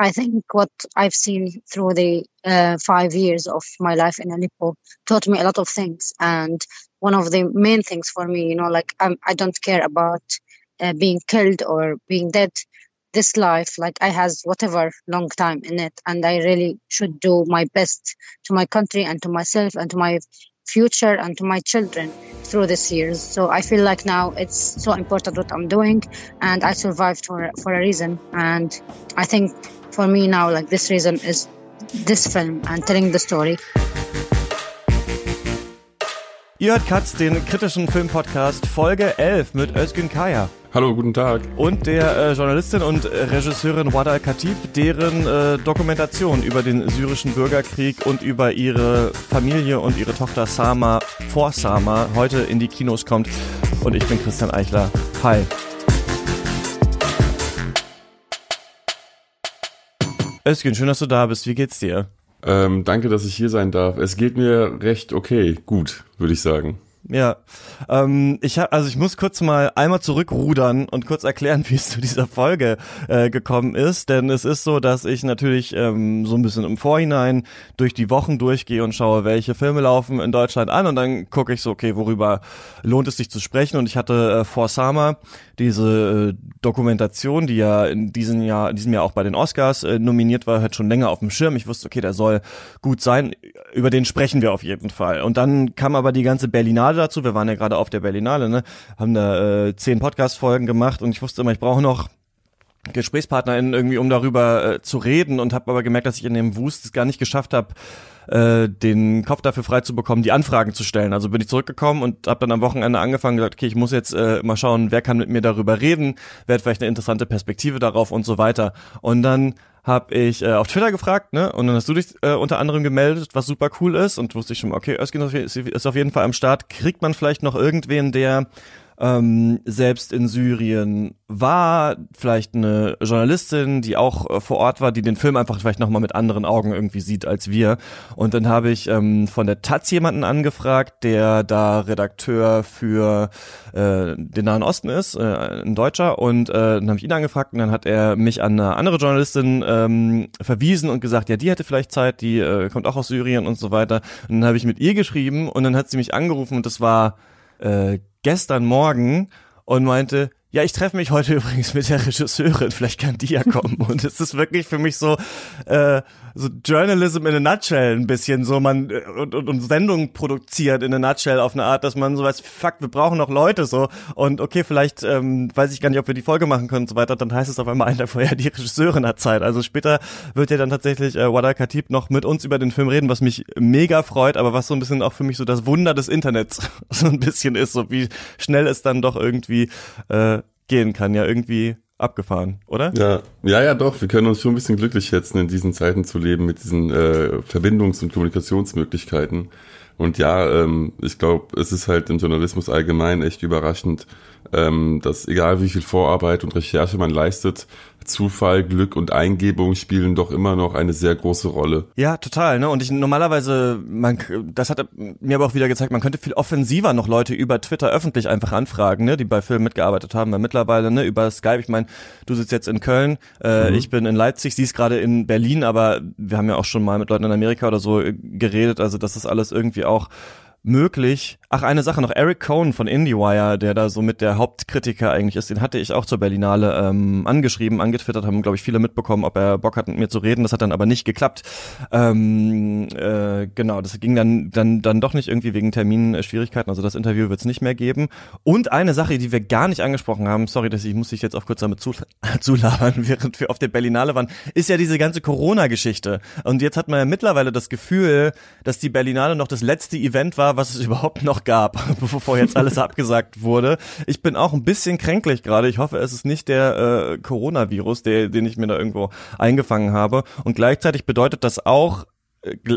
I think what I've seen through the uh, five years of my life in Aleppo taught me a lot of things. And one of the main things for me, you know, like I'm, I don't care about uh, being killed or being dead. This life, like I has whatever long time in it, and I really should do my best to my country and to myself and to my future and to my children through these years. So I feel like now it's so important what I'm doing, and I survived for for a reason. And I think for me now, like this reason is this film and telling the story. Ihr hört Katz, den kritischen Filmpodcast Folge 11 mit Özgün Kaya. Hallo, guten Tag. Und der äh, Journalistin und Regisseurin Wada Al-Khatib, deren äh, Dokumentation über den syrischen Bürgerkrieg und über ihre Familie und ihre Tochter Sama vor Sama heute in die Kinos kommt. Und ich bin Christian Eichler. Hi. Özgün, schön, dass du da bist. Wie geht's dir? Ähm, danke, dass ich hier sein darf. Es geht mir recht okay, gut, würde ich sagen. Ja, ähm, ich hab, also ich muss kurz mal einmal zurückrudern und kurz erklären, wie es zu dieser Folge äh, gekommen ist, denn es ist so, dass ich natürlich ähm, so ein bisschen im Vorhinein durch die Wochen durchgehe und schaue, welche Filme laufen in Deutschland an und dann gucke ich so, okay, worüber lohnt es sich zu sprechen und ich hatte äh, vor Summer diese äh, Dokumentation, die ja in diesem Jahr, in diesem Jahr auch bei den Oscars äh, nominiert war, hat schon länger auf dem Schirm. Ich wusste, okay, der soll gut sein. Über den sprechen wir auf jeden Fall. Und dann kam aber die ganze Berlinale dazu. Wir waren ja gerade auf der Berlinale, ne? Haben da äh, zehn Podcast-Folgen gemacht und ich wusste immer, ich brauche noch GesprächspartnerInnen irgendwie, um darüber äh, zu reden und habe aber gemerkt, dass ich in dem Wust es gar nicht geschafft habe, äh, den Kopf dafür frei zu bekommen, die Anfragen zu stellen. Also bin ich zurückgekommen und habe dann am Wochenende angefangen gesagt, okay, ich muss jetzt äh, mal schauen, wer kann mit mir darüber reden, wer hat vielleicht eine interessante Perspektive darauf und so weiter. Und dann habe ich äh, auf Twitter gefragt, ne? Und dann hast du dich äh, unter anderem gemeldet, was super cool ist. Und wusste ich schon, okay, Özgün ist auf jeden Fall am Start. Kriegt man vielleicht noch irgendwen, der ähm, selbst in Syrien war, vielleicht eine Journalistin, die auch äh, vor Ort war, die den Film einfach vielleicht nochmal mit anderen Augen irgendwie sieht als wir. Und dann habe ich ähm, von der Taz jemanden angefragt, der da Redakteur für äh, den Nahen Osten ist, äh, ein Deutscher. Und äh, dann habe ich ihn angefragt und dann hat er mich an eine andere Journalistin ähm, verwiesen und gesagt, ja, die hätte vielleicht Zeit, die äh, kommt auch aus Syrien und so weiter. Und dann habe ich mit ihr geschrieben und dann hat sie mich angerufen und das war äh, gestern Morgen und meinte, ja, ich treffe mich heute übrigens mit der Regisseurin, vielleicht kann die ja kommen. Und es ist wirklich für mich so, äh, so Journalism in a nutshell ein bisschen, so man äh, und, und, und Sendungen produziert in a nutshell auf eine Art, dass man so weiß, fuck, wir brauchen noch Leute so und okay, vielleicht ähm, weiß ich gar nicht, ob wir die Folge machen können und so weiter, dann heißt es auf einmal einer vorher, die Regisseurin hat Zeit. Also später wird ja dann tatsächlich äh, Wada Khatib noch mit uns über den Film reden, was mich mega freut, aber was so ein bisschen auch für mich so das Wunder des Internets so ein bisschen ist, so wie schnell es dann doch irgendwie äh, gehen kann, ja irgendwie abgefahren, oder? Ja, ja, ja, doch. Wir können uns schon ein bisschen glücklich schätzen, in diesen Zeiten zu leben mit diesen äh, Verbindungs- und Kommunikationsmöglichkeiten. Und ja, ähm, ich glaube, es ist halt im Journalismus allgemein echt überraschend, ähm, dass egal wie viel Vorarbeit und Recherche man leistet, Zufall, Glück und Eingebung spielen doch immer noch eine sehr große Rolle. Ja, total. Ne? Und ich normalerweise, man, das hat mir aber auch wieder gezeigt, man könnte viel offensiver noch Leute über Twitter öffentlich einfach anfragen, ne, die bei Filmen mitgearbeitet haben. Weil mittlerweile ne, über Skype, ich meine, du sitzt jetzt in Köln, äh, mhm. ich bin in Leipzig, sie ist gerade in Berlin, aber wir haben ja auch schon mal mit Leuten in Amerika oder so geredet. Also das ist alles irgendwie auch möglich. Ach, eine Sache noch. Eric Cohn von IndieWire, der da so mit der Hauptkritiker eigentlich ist, den hatte ich auch zur Berlinale ähm, angeschrieben, angetwittert, haben, glaube ich, viele mitbekommen, ob er Bock hat, mit mir zu reden. Das hat dann aber nicht geklappt. Ähm, äh, genau, das ging dann, dann, dann doch nicht irgendwie wegen Terminschwierigkeiten. Also das Interview wird es nicht mehr geben. Und eine Sache, die wir gar nicht angesprochen haben, sorry, dass ich muss dich jetzt auch kurz damit zulabern, während wir auf der Berlinale waren, ist ja diese ganze Corona-Geschichte. Und jetzt hat man ja mittlerweile das Gefühl, dass die Berlinale noch das letzte Event war, was es überhaupt noch gab, bevor jetzt alles abgesagt wurde. Ich bin auch ein bisschen kränklich gerade. Ich hoffe, es ist nicht der äh, Coronavirus, der, den ich mir da irgendwo eingefangen habe. Und gleichzeitig bedeutet das auch,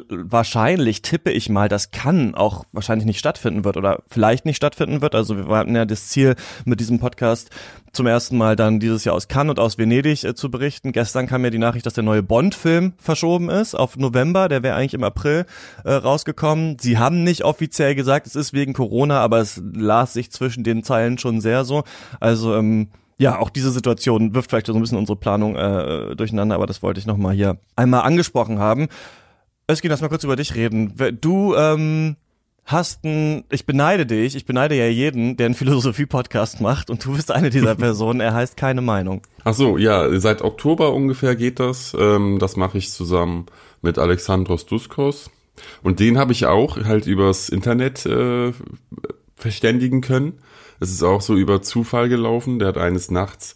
wahrscheinlich tippe ich mal, das kann auch wahrscheinlich nicht stattfinden wird oder vielleicht nicht stattfinden wird. Also wir hatten ja das Ziel mit diesem Podcast zum ersten Mal dann dieses Jahr aus Cannes und aus Venedig äh, zu berichten. Gestern kam mir die Nachricht, dass der neue Bond-Film verschoben ist auf November. Der wäre eigentlich im April äh, rausgekommen. Sie haben nicht offiziell gesagt, es ist wegen Corona, aber es las sich zwischen den Zeilen schon sehr so. Also ähm, ja, auch diese Situation wirft vielleicht so ein bisschen unsere Planung äh, durcheinander, aber das wollte ich nochmal hier einmal angesprochen haben. Özgin, lass mal kurz über dich reden. Du ähm, hast ein, ich beneide dich, ich beneide ja jeden, der einen Philosophie-Podcast macht und du bist eine dieser Personen, er heißt keine Meinung. Ach so, ja, seit Oktober ungefähr geht das. Ähm, das mache ich zusammen mit Alexandros Duskos. Und den habe ich auch halt übers Internet äh, verständigen können. Es ist auch so über Zufall gelaufen. Der hat eines Nachts,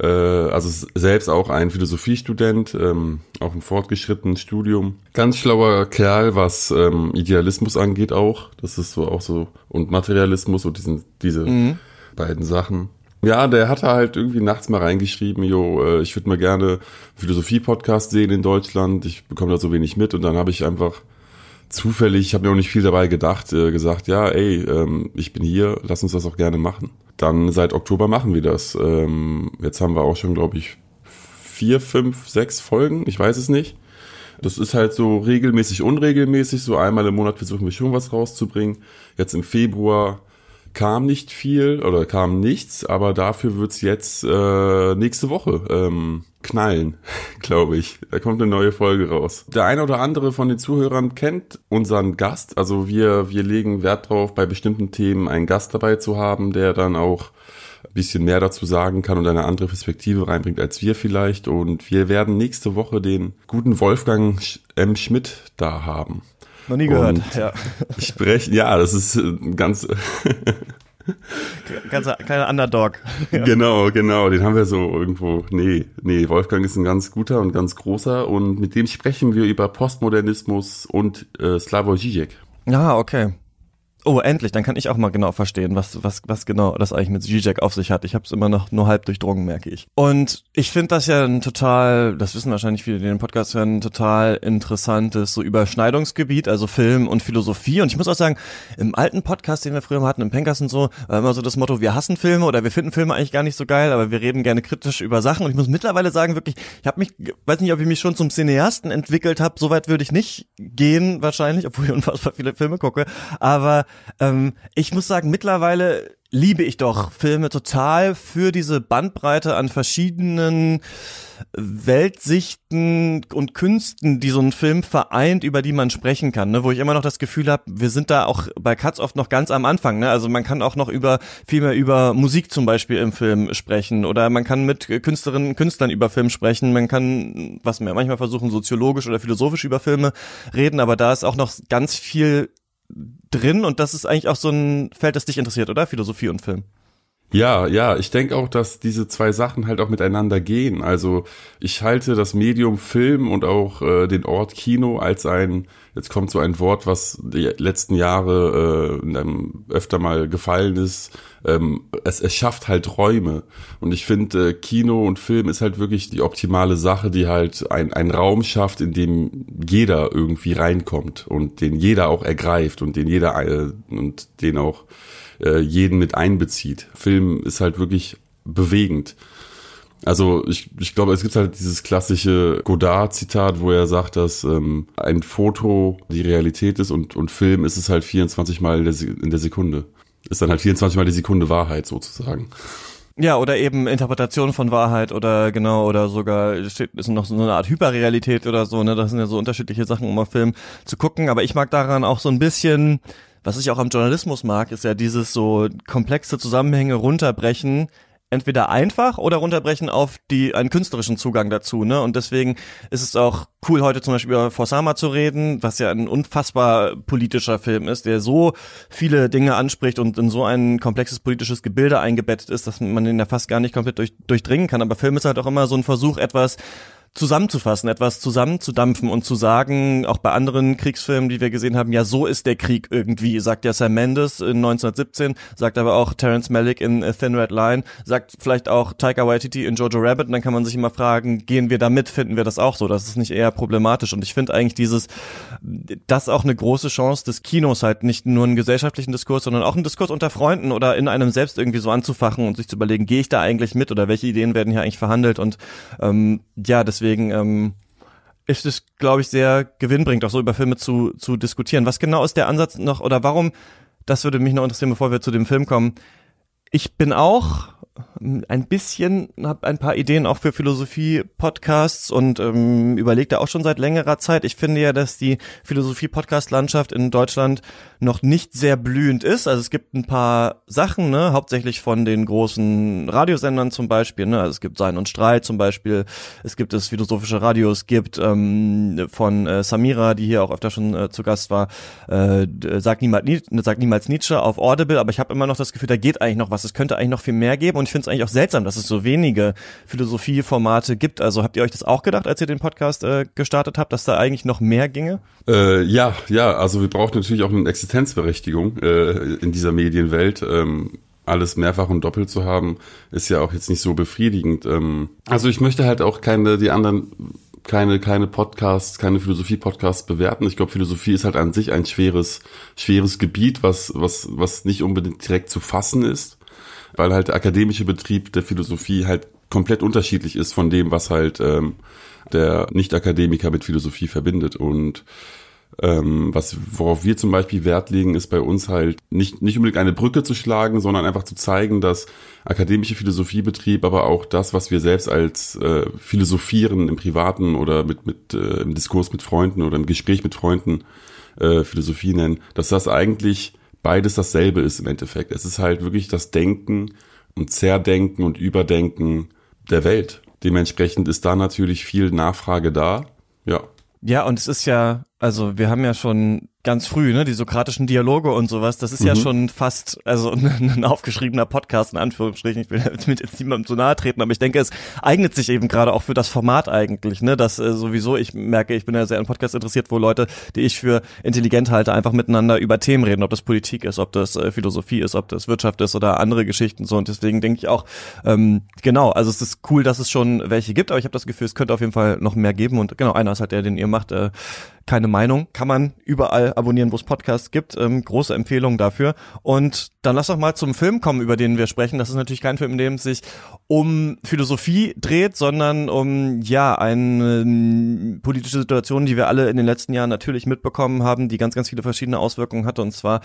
äh, also selbst auch ein Philosophiestudent, ähm, auch im fortgeschrittenen Studium. Ganz schlauer Kerl, was ähm, Idealismus angeht auch. Das ist so auch so, und Materialismus und diesen, diese mhm. beiden Sachen. Ja, der hatte halt irgendwie nachts mal reingeschrieben, jo, äh, ich würde mal gerne Philosophie-Podcast sehen in Deutschland. Ich bekomme da so wenig mit und dann habe ich einfach zufällig, ich habe mir auch nicht viel dabei gedacht, äh, gesagt, ja, ey, ähm, ich bin hier, lass uns das auch gerne machen. Dann seit Oktober machen wir das. Ähm, jetzt haben wir auch schon, glaube ich, vier, fünf, sechs Folgen, ich weiß es nicht. Das ist halt so regelmäßig, unregelmäßig, so einmal im Monat versuchen wir schon was rauszubringen. Jetzt im Februar kam nicht viel oder kam nichts, aber dafür wird's jetzt äh, nächste Woche ähm, knallen, glaube ich. Da kommt eine neue Folge raus. Der eine oder andere von den Zuhörern kennt unseren Gast. Also wir, wir legen Wert drauf, bei bestimmten Themen einen Gast dabei zu haben, der dann auch ein bisschen mehr dazu sagen kann und eine andere Perspektive reinbringt als wir vielleicht. Und wir werden nächste Woche den guten Wolfgang M. Schmidt da haben. Noch nie gehört, und ja. Sprechen, ja, das ist ganz. ganz kleiner Underdog. Ja. Genau, genau, den haben wir so irgendwo. Nee, nee, Wolfgang ist ein ganz guter und ganz großer und mit dem sprechen wir über Postmodernismus und äh, Slavoj Žižek. Ja, ah, okay. Oh, endlich, dann kann ich auch mal genau verstehen, was, was, was genau das eigentlich mit Zizek auf sich hat. Ich habe es immer noch nur halb durchdrungen, merke ich. Und ich finde das ja ein total, das wissen wahrscheinlich viele, die den Podcast hören, ein total interessantes so Überschneidungsgebiet, also Film und Philosophie. Und ich muss auch sagen, im alten Podcast, den wir früher hatten, im Pencast und so, war immer so das Motto, wir hassen Filme oder wir finden Filme eigentlich gar nicht so geil, aber wir reden gerne kritisch über Sachen. Und ich muss mittlerweile sagen, wirklich, ich habe mich, weiß nicht, ob ich mich schon zum Cineasten entwickelt habe, soweit würde ich nicht gehen wahrscheinlich, obwohl ich unfassbar viele Filme gucke. Aber ähm, ich muss sagen, mittlerweile liebe ich doch Filme total für diese Bandbreite an verschiedenen Weltsichten und Künsten, die so ein Film vereint, über die man sprechen kann, ne? wo ich immer noch das Gefühl habe, wir sind da auch bei Cuts oft noch ganz am Anfang. Ne? Also man kann auch noch über viel mehr über Musik zum Beispiel im Film sprechen oder man kann mit Künstlerinnen und Künstlern über Film sprechen. Man kann, was wir manchmal versuchen, soziologisch oder philosophisch über Filme reden, aber da ist auch noch ganz viel drin und das ist eigentlich auch so ein Feld, das dich interessiert, oder? Philosophie und Film. Ja, ja, ich denke auch, dass diese zwei Sachen halt auch miteinander gehen. Also ich halte das Medium Film und auch äh, den Ort Kino als ein, jetzt kommt so ein Wort, was die letzten Jahre äh, öfter mal gefallen ist, ähm, es, es schafft halt Räume. Und ich finde, äh, Kino und Film ist halt wirklich die optimale Sache, die halt ein, ein Raum schafft, in dem jeder irgendwie reinkommt und den jeder auch ergreift und den jeder äh, und den auch äh, jeden mit einbezieht. Film ist halt wirklich bewegend. Also ich, ich glaube, es gibt halt dieses klassische Godard-Zitat, wo er sagt, dass ähm, ein Foto die Realität ist und, und Film ist es halt 24 Mal in der, in der Sekunde. Ist dann halt 24 Mal die Sekunde Wahrheit sozusagen. Ja, oder eben Interpretation von Wahrheit oder genau, oder sogar steht, ist noch so eine Art Hyperrealität oder so, ne? Das sind ja so unterschiedliche Sachen, um auf Film zu gucken. Aber ich mag daran auch so ein bisschen, was ich auch am Journalismus mag, ist ja dieses so komplexe Zusammenhänge runterbrechen, entweder einfach oder runterbrechen auf die einen künstlerischen Zugang dazu, ne? Und deswegen ist es auch cool, heute zum Beispiel über Forsama zu reden, was ja ein unfassbar politischer Film ist, der so viele Dinge anspricht und in so ein komplexes politisches Gebilde eingebettet ist, dass man den ja fast gar nicht komplett durch, durchdringen kann. Aber Film ist halt auch immer so ein Versuch, etwas zusammenzufassen, etwas zusammenzudampfen und zu sagen, auch bei anderen Kriegsfilmen, die wir gesehen haben, ja, so ist der Krieg irgendwie, sagt ja Sam Mendes in 1917, sagt aber auch Terence Malick in A Thin Red Line, sagt vielleicht auch Taika Waititi in Jojo Rabbit und dann kann man sich immer fragen, gehen wir da mit, finden wir das auch so? Das ist nicht eher problematisch und ich finde eigentlich dieses, das auch eine große Chance des Kinos halt nicht nur einen gesellschaftlichen Diskurs, sondern auch einen Diskurs unter Freunden oder in einem selbst irgendwie so anzufachen und sich zu überlegen, gehe ich da eigentlich mit oder welche Ideen werden hier eigentlich verhandelt und ähm, ja, deswegen deswegen ähm, ist es, glaube ich, sehr gewinnbringend, auch so über Filme zu, zu diskutieren. Was genau ist der Ansatz noch oder warum, das würde mich noch interessieren, bevor wir zu dem Film kommen. Ich bin auch ein bisschen, habe ein paar Ideen auch für Philosophie-Podcasts und ähm, überlege da auch schon seit längerer Zeit. Ich finde ja, dass die Philosophie-Podcast-Landschaft in Deutschland noch nicht sehr blühend ist. Also es gibt ein paar Sachen, ne, hauptsächlich von den großen Radiosendern zum Beispiel. Ne, also es gibt Sein und Streit zum Beispiel. Es gibt das philosophische Radio. Es gibt ähm, von äh, Samira, die hier auch öfter schon äh, zu Gast war, äh, sagt, niemals, sagt niemals Nietzsche auf Audible. Aber ich habe immer noch das Gefühl, da geht eigentlich noch was. Es könnte eigentlich noch viel mehr geben. Und ich finde es eigentlich auch seltsam, dass es so wenige Philosophieformate gibt. Also habt ihr euch das auch gedacht, als ihr den Podcast äh, gestartet habt, dass da eigentlich noch mehr ginge? Äh, ja, ja. Also wir brauchen natürlich auch eine Existenzberechtigung äh, in dieser Medienwelt. Ähm, alles mehrfach und doppelt zu haben, ist ja auch jetzt nicht so befriedigend. Ähm, also ich möchte halt auch keine, die anderen keine, keine Podcasts, keine Philosophie-Podcasts bewerten. Ich glaube, Philosophie ist halt an sich ein schweres, schweres Gebiet, was, was, was nicht unbedingt direkt zu fassen ist, weil halt der akademische Betrieb der Philosophie halt komplett unterschiedlich ist von dem, was halt ähm, der Nicht-Akademiker mit Philosophie verbindet. Und ähm, was, worauf wir zum Beispiel Wert legen, ist bei uns halt nicht, nicht unbedingt eine Brücke zu schlagen, sondern einfach zu zeigen, dass akademische Philosophiebetrieb, aber auch das, was wir selbst als äh, Philosophieren im Privaten oder mit, mit äh, im Diskurs mit Freunden oder im Gespräch mit Freunden äh, Philosophie nennen, dass das eigentlich beides dasselbe ist im Endeffekt. Es ist halt wirklich das Denken und Zerdenken und Überdenken der Welt. Dementsprechend ist da natürlich viel Nachfrage da. Ja. Ja, und es ist ja, also wir haben ja schon ganz früh, ne, die sokratischen Dialoge und sowas, das ist mhm. ja schon fast, also ein, ein, aufgeschriebener Podcast in Anführungsstrichen. Ich will mit jetzt niemandem zu nahe treten, aber ich denke, es eignet sich eben gerade auch für das Format eigentlich, ne, dass äh, sowieso, ich merke, ich bin ja sehr an Podcast interessiert, wo Leute, die ich für intelligent halte, einfach miteinander über Themen reden, ob das Politik ist, ob das äh, Philosophie ist, ob das Wirtschaft ist oder andere Geschichten so. Und deswegen denke ich auch, ähm, genau, also es ist cool, dass es schon welche gibt, aber ich habe das Gefühl, es könnte auf jeden Fall noch mehr geben. Und genau, einer ist halt der, den ihr macht, äh, keine Meinung, kann man überall abonnieren, wo es Podcasts gibt. Ähm, große Empfehlung dafür. Und dann lass doch mal zum Film kommen, über den wir sprechen. Das ist natürlich kein Film, in dem es sich um Philosophie dreht, sondern um ja eine politische Situation, die wir alle in den letzten Jahren natürlich mitbekommen haben, die ganz, ganz viele verschiedene Auswirkungen hatte. Und zwar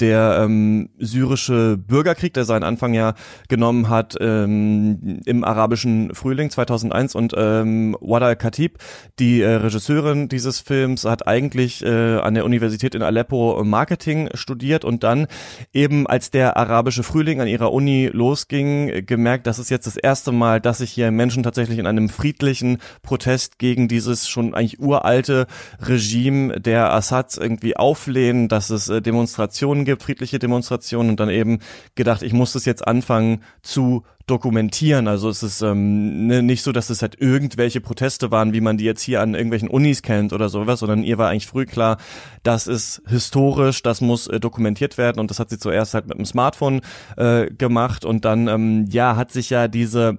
der ähm, syrische Bürgerkrieg, der seinen Anfang ja genommen hat ähm, im arabischen Frühling 2001. Und ähm, Wada al-Khatib, die äh, Regisseurin dieses Films, hat eigentlich äh, an der Universität in Aleppo Marketing studiert und dann eben als der arabische Frühling an ihrer Uni losging, gemerkt, dass es jetzt das erste Mal, dass sich hier Menschen tatsächlich in einem friedlichen Protest gegen dieses schon eigentlich uralte Regime der Assads irgendwie auflehnen, dass es äh, Demonstrationen gibt, friedliche Demonstrationen und dann eben gedacht, ich muss das jetzt anfangen zu dokumentieren. Also es ist ähm, ne, nicht so, dass es halt irgendwelche Proteste waren, wie man die jetzt hier an irgendwelchen Unis kennt oder sowas, sondern ihr war eigentlich früh klar, das ist historisch, das muss äh, dokumentiert werden und das hat sie zuerst halt mit dem Smartphone äh, gemacht und dann ähm, ja hat sich ja diese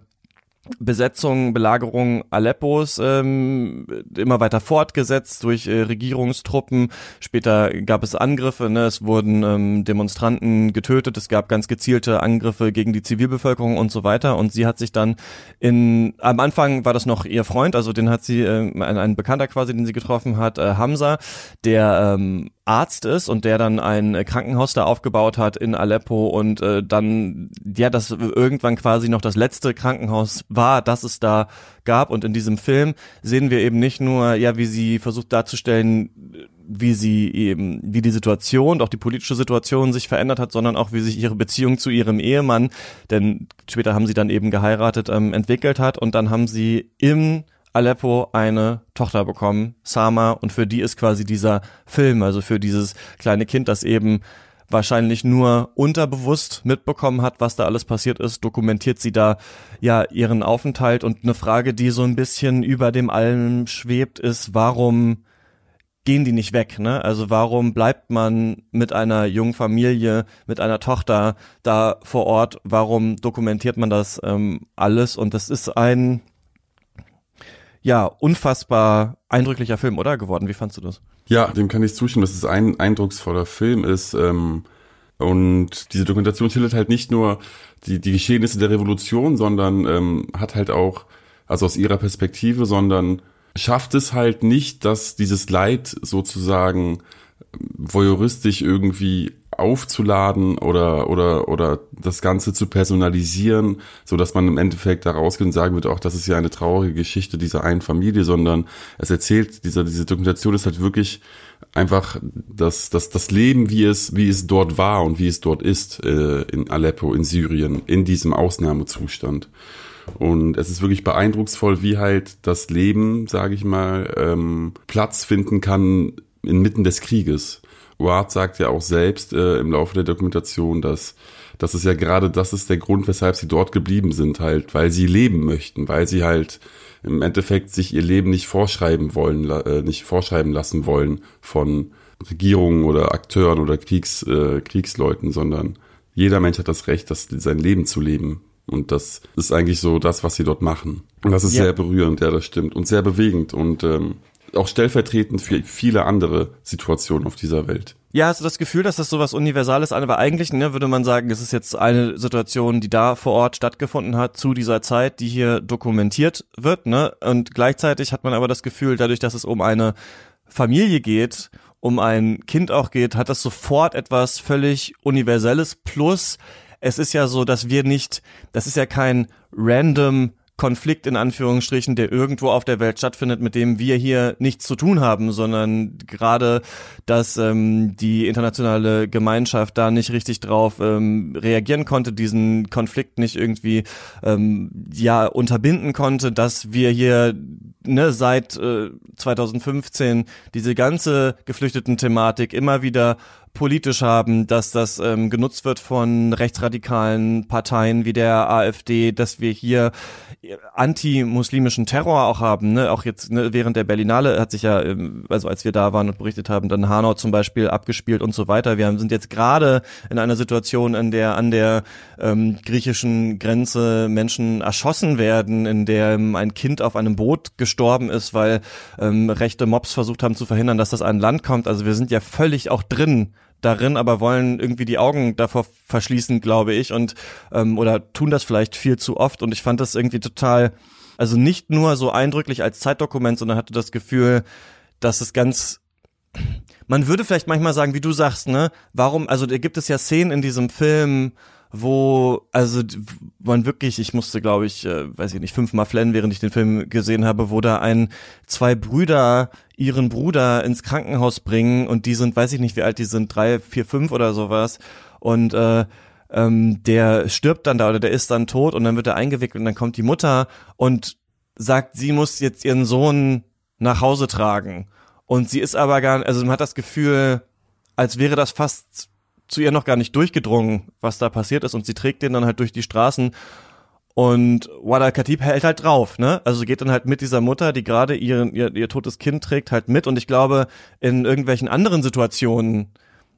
Besetzung, Belagerung Aleppos ähm, immer weiter fortgesetzt durch äh, Regierungstruppen. Später gab es Angriffe, ne? es wurden ähm, Demonstranten getötet, es gab ganz gezielte Angriffe gegen die Zivilbevölkerung und so weiter. Und sie hat sich dann in, am Anfang war das noch ihr Freund, also den hat sie, äh, ein, ein Bekannter quasi, den sie getroffen hat, äh, Hamza, der ähm, Arzt ist und der dann ein äh, Krankenhaus da aufgebaut hat in Aleppo und äh, dann ja das irgendwann quasi noch das letzte Krankenhaus war, das es da gab. Und in diesem Film sehen wir eben nicht nur ja wie sie versucht darzustellen, wie sie eben wie die Situation, auch die politische Situation sich verändert hat, sondern auch wie sich ihre Beziehung zu ihrem Ehemann, denn später haben sie dann eben geheiratet, ähm, entwickelt hat. Und dann haben sie im Aleppo eine Tochter bekommen, Sama, und für die ist quasi dieser Film, also für dieses kleine Kind, das eben wahrscheinlich nur unterbewusst mitbekommen hat, was da alles passiert ist, dokumentiert sie da ja ihren Aufenthalt und eine Frage, die so ein bisschen über dem allem schwebt, ist, warum gehen die nicht weg, ne? Also warum bleibt man mit einer jungen Familie, mit einer Tochter da vor Ort? Warum dokumentiert man das ähm, alles? Und das ist ein ja, unfassbar eindrücklicher Film, oder geworden? Wie fandst du das? Ja, dem kann ich zustimmen, dass es ein eindrucksvoller Film ist. Ähm, und diese Dokumentation schildert halt nicht nur die, die Geschehnisse der Revolution, sondern ähm, hat halt auch, also aus ihrer Perspektive, sondern schafft es halt nicht, dass dieses Leid sozusagen voyeuristisch irgendwie aufzuladen oder oder oder das Ganze zu personalisieren, so dass man im Endeffekt da rausgeht und sagen wird, auch das ist ja eine traurige Geschichte dieser einen Familie, sondern es erzählt dieser diese Dokumentation ist halt wirklich einfach das das das Leben, wie es wie es dort war und wie es dort ist äh, in Aleppo in Syrien in diesem Ausnahmezustand. Und es ist wirklich beeindrucksvoll, wie halt das Leben, sage ich mal, ähm, Platz finden kann inmitten des Krieges. Ward sagt ja auch selbst äh, im Laufe der Dokumentation, dass das ist ja gerade das ist der Grund, weshalb sie dort geblieben sind, halt, weil sie leben möchten, weil sie halt im Endeffekt sich ihr Leben nicht vorschreiben wollen, äh, nicht vorschreiben lassen wollen von Regierungen oder Akteuren oder Kriegs, äh, Kriegsleuten, sondern jeder Mensch hat das Recht, das, sein Leben zu leben. Und das ist eigentlich so das, was sie dort machen. Und das ist ja. sehr berührend, ja, das stimmt. Und sehr bewegend und ähm, auch stellvertretend für viele andere Situationen auf dieser Welt. Ja, hast du das Gefühl, dass das so was Universales ist? Aber eigentlich ne, würde man sagen, es ist jetzt eine Situation, die da vor Ort stattgefunden hat, zu dieser Zeit, die hier dokumentiert wird. Ne? Und gleichzeitig hat man aber das Gefühl, dadurch, dass es um eine Familie geht, um ein Kind auch geht, hat das sofort etwas völlig Universelles. Plus, es ist ja so, dass wir nicht, das ist ja kein random Konflikt in Anführungsstrichen, der irgendwo auf der Welt stattfindet, mit dem wir hier nichts zu tun haben, sondern gerade, dass ähm, die internationale Gemeinschaft da nicht richtig drauf ähm, reagieren konnte, diesen Konflikt nicht irgendwie ähm, ja unterbinden konnte, dass wir hier ne, seit äh, 2015 diese ganze geflüchteten Thematik immer wieder politisch haben, dass das ähm, genutzt wird von rechtsradikalen Parteien wie der AfD, dass wir hier anti-muslimischen Terror auch haben. Ne? Auch jetzt ne, während der Berlinale hat sich ja, ähm, also als wir da waren und berichtet haben, dann Hanau zum Beispiel abgespielt und so weiter. Wir sind jetzt gerade in einer Situation, in der an der ähm, griechischen Grenze Menschen erschossen werden, in der ähm, ein Kind auf einem Boot gestorben ist, weil ähm, rechte Mobs versucht haben zu verhindern, dass das an Land kommt. Also wir sind ja völlig auch drin darin, aber wollen irgendwie die Augen davor verschließen, glaube ich, und ähm, oder tun das vielleicht viel zu oft. Und ich fand das irgendwie total, also nicht nur so eindrücklich als Zeitdokument, sondern hatte das Gefühl, dass es ganz man würde vielleicht manchmal sagen, wie du sagst, ne, warum, also da gibt es ja Szenen in diesem Film, wo, also man wirklich, ich musste, glaube ich, äh, weiß ich nicht, fünfmal flennen, während ich den Film gesehen habe, wo da ein, zwei Brüder ihren Bruder ins Krankenhaus bringen und die sind, weiß ich nicht, wie alt die sind, drei, vier, fünf oder sowas. Und äh, ähm, der stirbt dann da oder der ist dann tot und dann wird er eingewickelt und dann kommt die Mutter und sagt, sie muss jetzt ihren Sohn nach Hause tragen. Und sie ist aber gar, also man hat das Gefühl, als wäre das fast zu ihr noch gar nicht durchgedrungen, was da passiert ist und sie trägt den dann halt durch die Straßen und Wada Khatib hält halt drauf, ne? Also geht dann halt mit dieser Mutter, die gerade ihren, ihr, ihr totes Kind trägt, halt mit. Und ich glaube, in irgendwelchen anderen Situationen,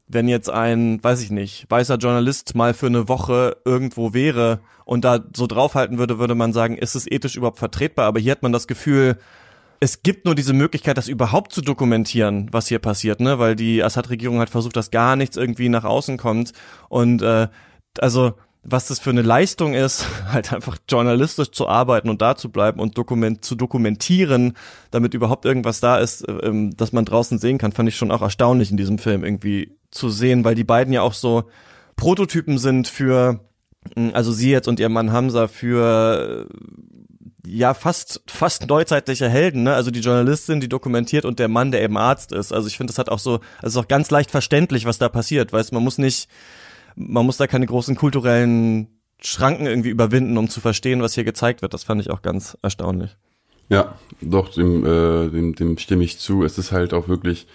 wenn jetzt ein, weiß ich nicht, weißer Journalist mal für eine Woche irgendwo wäre und da so draufhalten würde, würde man sagen, ist es ethisch überhaupt vertretbar? Aber hier hat man das Gefühl, es gibt nur diese Möglichkeit, das überhaupt zu dokumentieren, was hier passiert, ne? Weil die Assad-Regierung halt versucht, dass gar nichts irgendwie nach außen kommt. Und äh, also was das für eine Leistung ist, halt einfach journalistisch zu arbeiten und da zu bleiben und dokument zu dokumentieren, damit überhaupt irgendwas da ist, ähm, dass man draußen sehen kann, fand ich schon auch erstaunlich in diesem Film irgendwie zu sehen, weil die beiden ja auch so Prototypen sind für, also sie jetzt und ihr Mann Hamza für ja fast fast neuzeitliche Helden, ne? Also die Journalistin, die dokumentiert und der Mann, der eben Arzt ist. Also ich finde, das hat auch so, ist auch ganz leicht verständlich, was da passiert, weißt man muss nicht man muss da keine großen kulturellen Schranken irgendwie überwinden, um zu verstehen, was hier gezeigt wird. Das fand ich auch ganz erstaunlich. Ja, doch, dem, äh, dem, dem stimme ich zu. Es ist halt auch wirklich,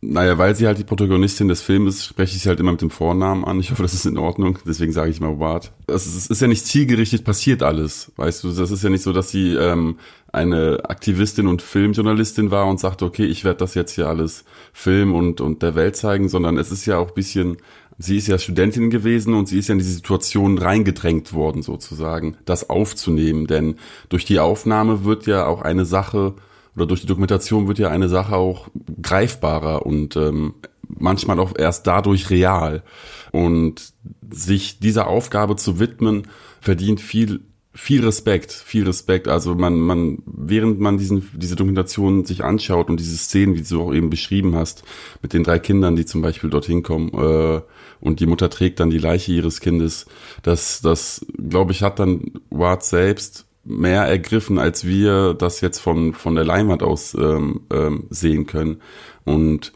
naja, weil sie halt die Protagonistin des Filmes ist, spreche ich sie halt immer mit dem Vornamen an. Ich hoffe, das ist in Ordnung. Deswegen sage ich mal Ward. Es ist, ist ja nicht zielgerichtet passiert alles. Weißt du, das ist ja nicht so, dass sie ähm, eine Aktivistin und Filmjournalistin war und sagte, okay, ich werde das jetzt hier alles filmen und, und der Welt zeigen, sondern es ist ja auch bisschen sie ist ja Studentin gewesen und sie ist ja in die Situation reingedrängt worden, sozusagen, das aufzunehmen. Denn durch die Aufnahme wird ja auch eine Sache oder durch die Dokumentation wird ja eine Sache auch greifbarer und ähm, manchmal auch erst dadurch real. Und sich dieser Aufgabe zu widmen, verdient viel viel Respekt, viel Respekt. Also man, man, während man diesen, diese Dokumentation sich anschaut und diese Szenen, wie du auch eben beschrieben hast, mit den drei Kindern, die zum Beispiel dorthin kommen, äh, und die Mutter trägt dann die Leiche ihres Kindes, das, das, glaube ich, hat dann Ward selbst mehr ergriffen, als wir das jetzt von, von der Leinwand aus ähm, ähm, sehen können. Und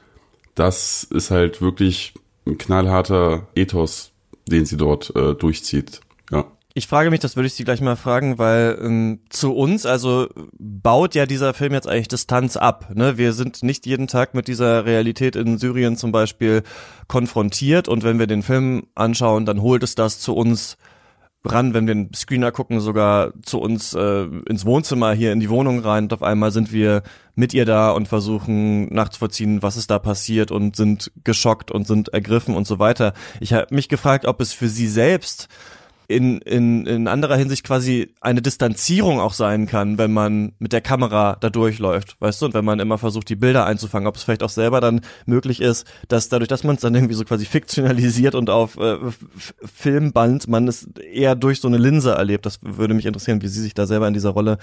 das ist halt wirklich ein knallharter Ethos, den sie dort äh, durchzieht. Ja. Ich frage mich, das würde ich Sie gleich mal fragen, weil ähm, zu uns, also baut ja dieser Film jetzt eigentlich Distanz ab. Ne? Wir sind nicht jeden Tag mit dieser Realität in Syrien zum Beispiel konfrontiert und wenn wir den Film anschauen, dann holt es das zu uns ran, wenn wir einen Screener gucken, sogar zu uns äh, ins Wohnzimmer hier in die Wohnung rein und auf einmal sind wir mit ihr da und versuchen nachzuvollziehen, was ist da passiert und sind geschockt und sind ergriffen und so weiter. Ich habe mich gefragt, ob es für sie selbst in, in, in anderer Hinsicht quasi eine Distanzierung auch sein kann, wenn man mit der Kamera da durchläuft, weißt du, und wenn man immer versucht, die Bilder einzufangen, ob es vielleicht auch selber dann möglich ist, dass dadurch, dass man es dann irgendwie so quasi fiktionalisiert und auf äh, Filmband, man es eher durch so eine Linse erlebt. Das würde mich interessieren, wie sie sich da selber in dieser Rolle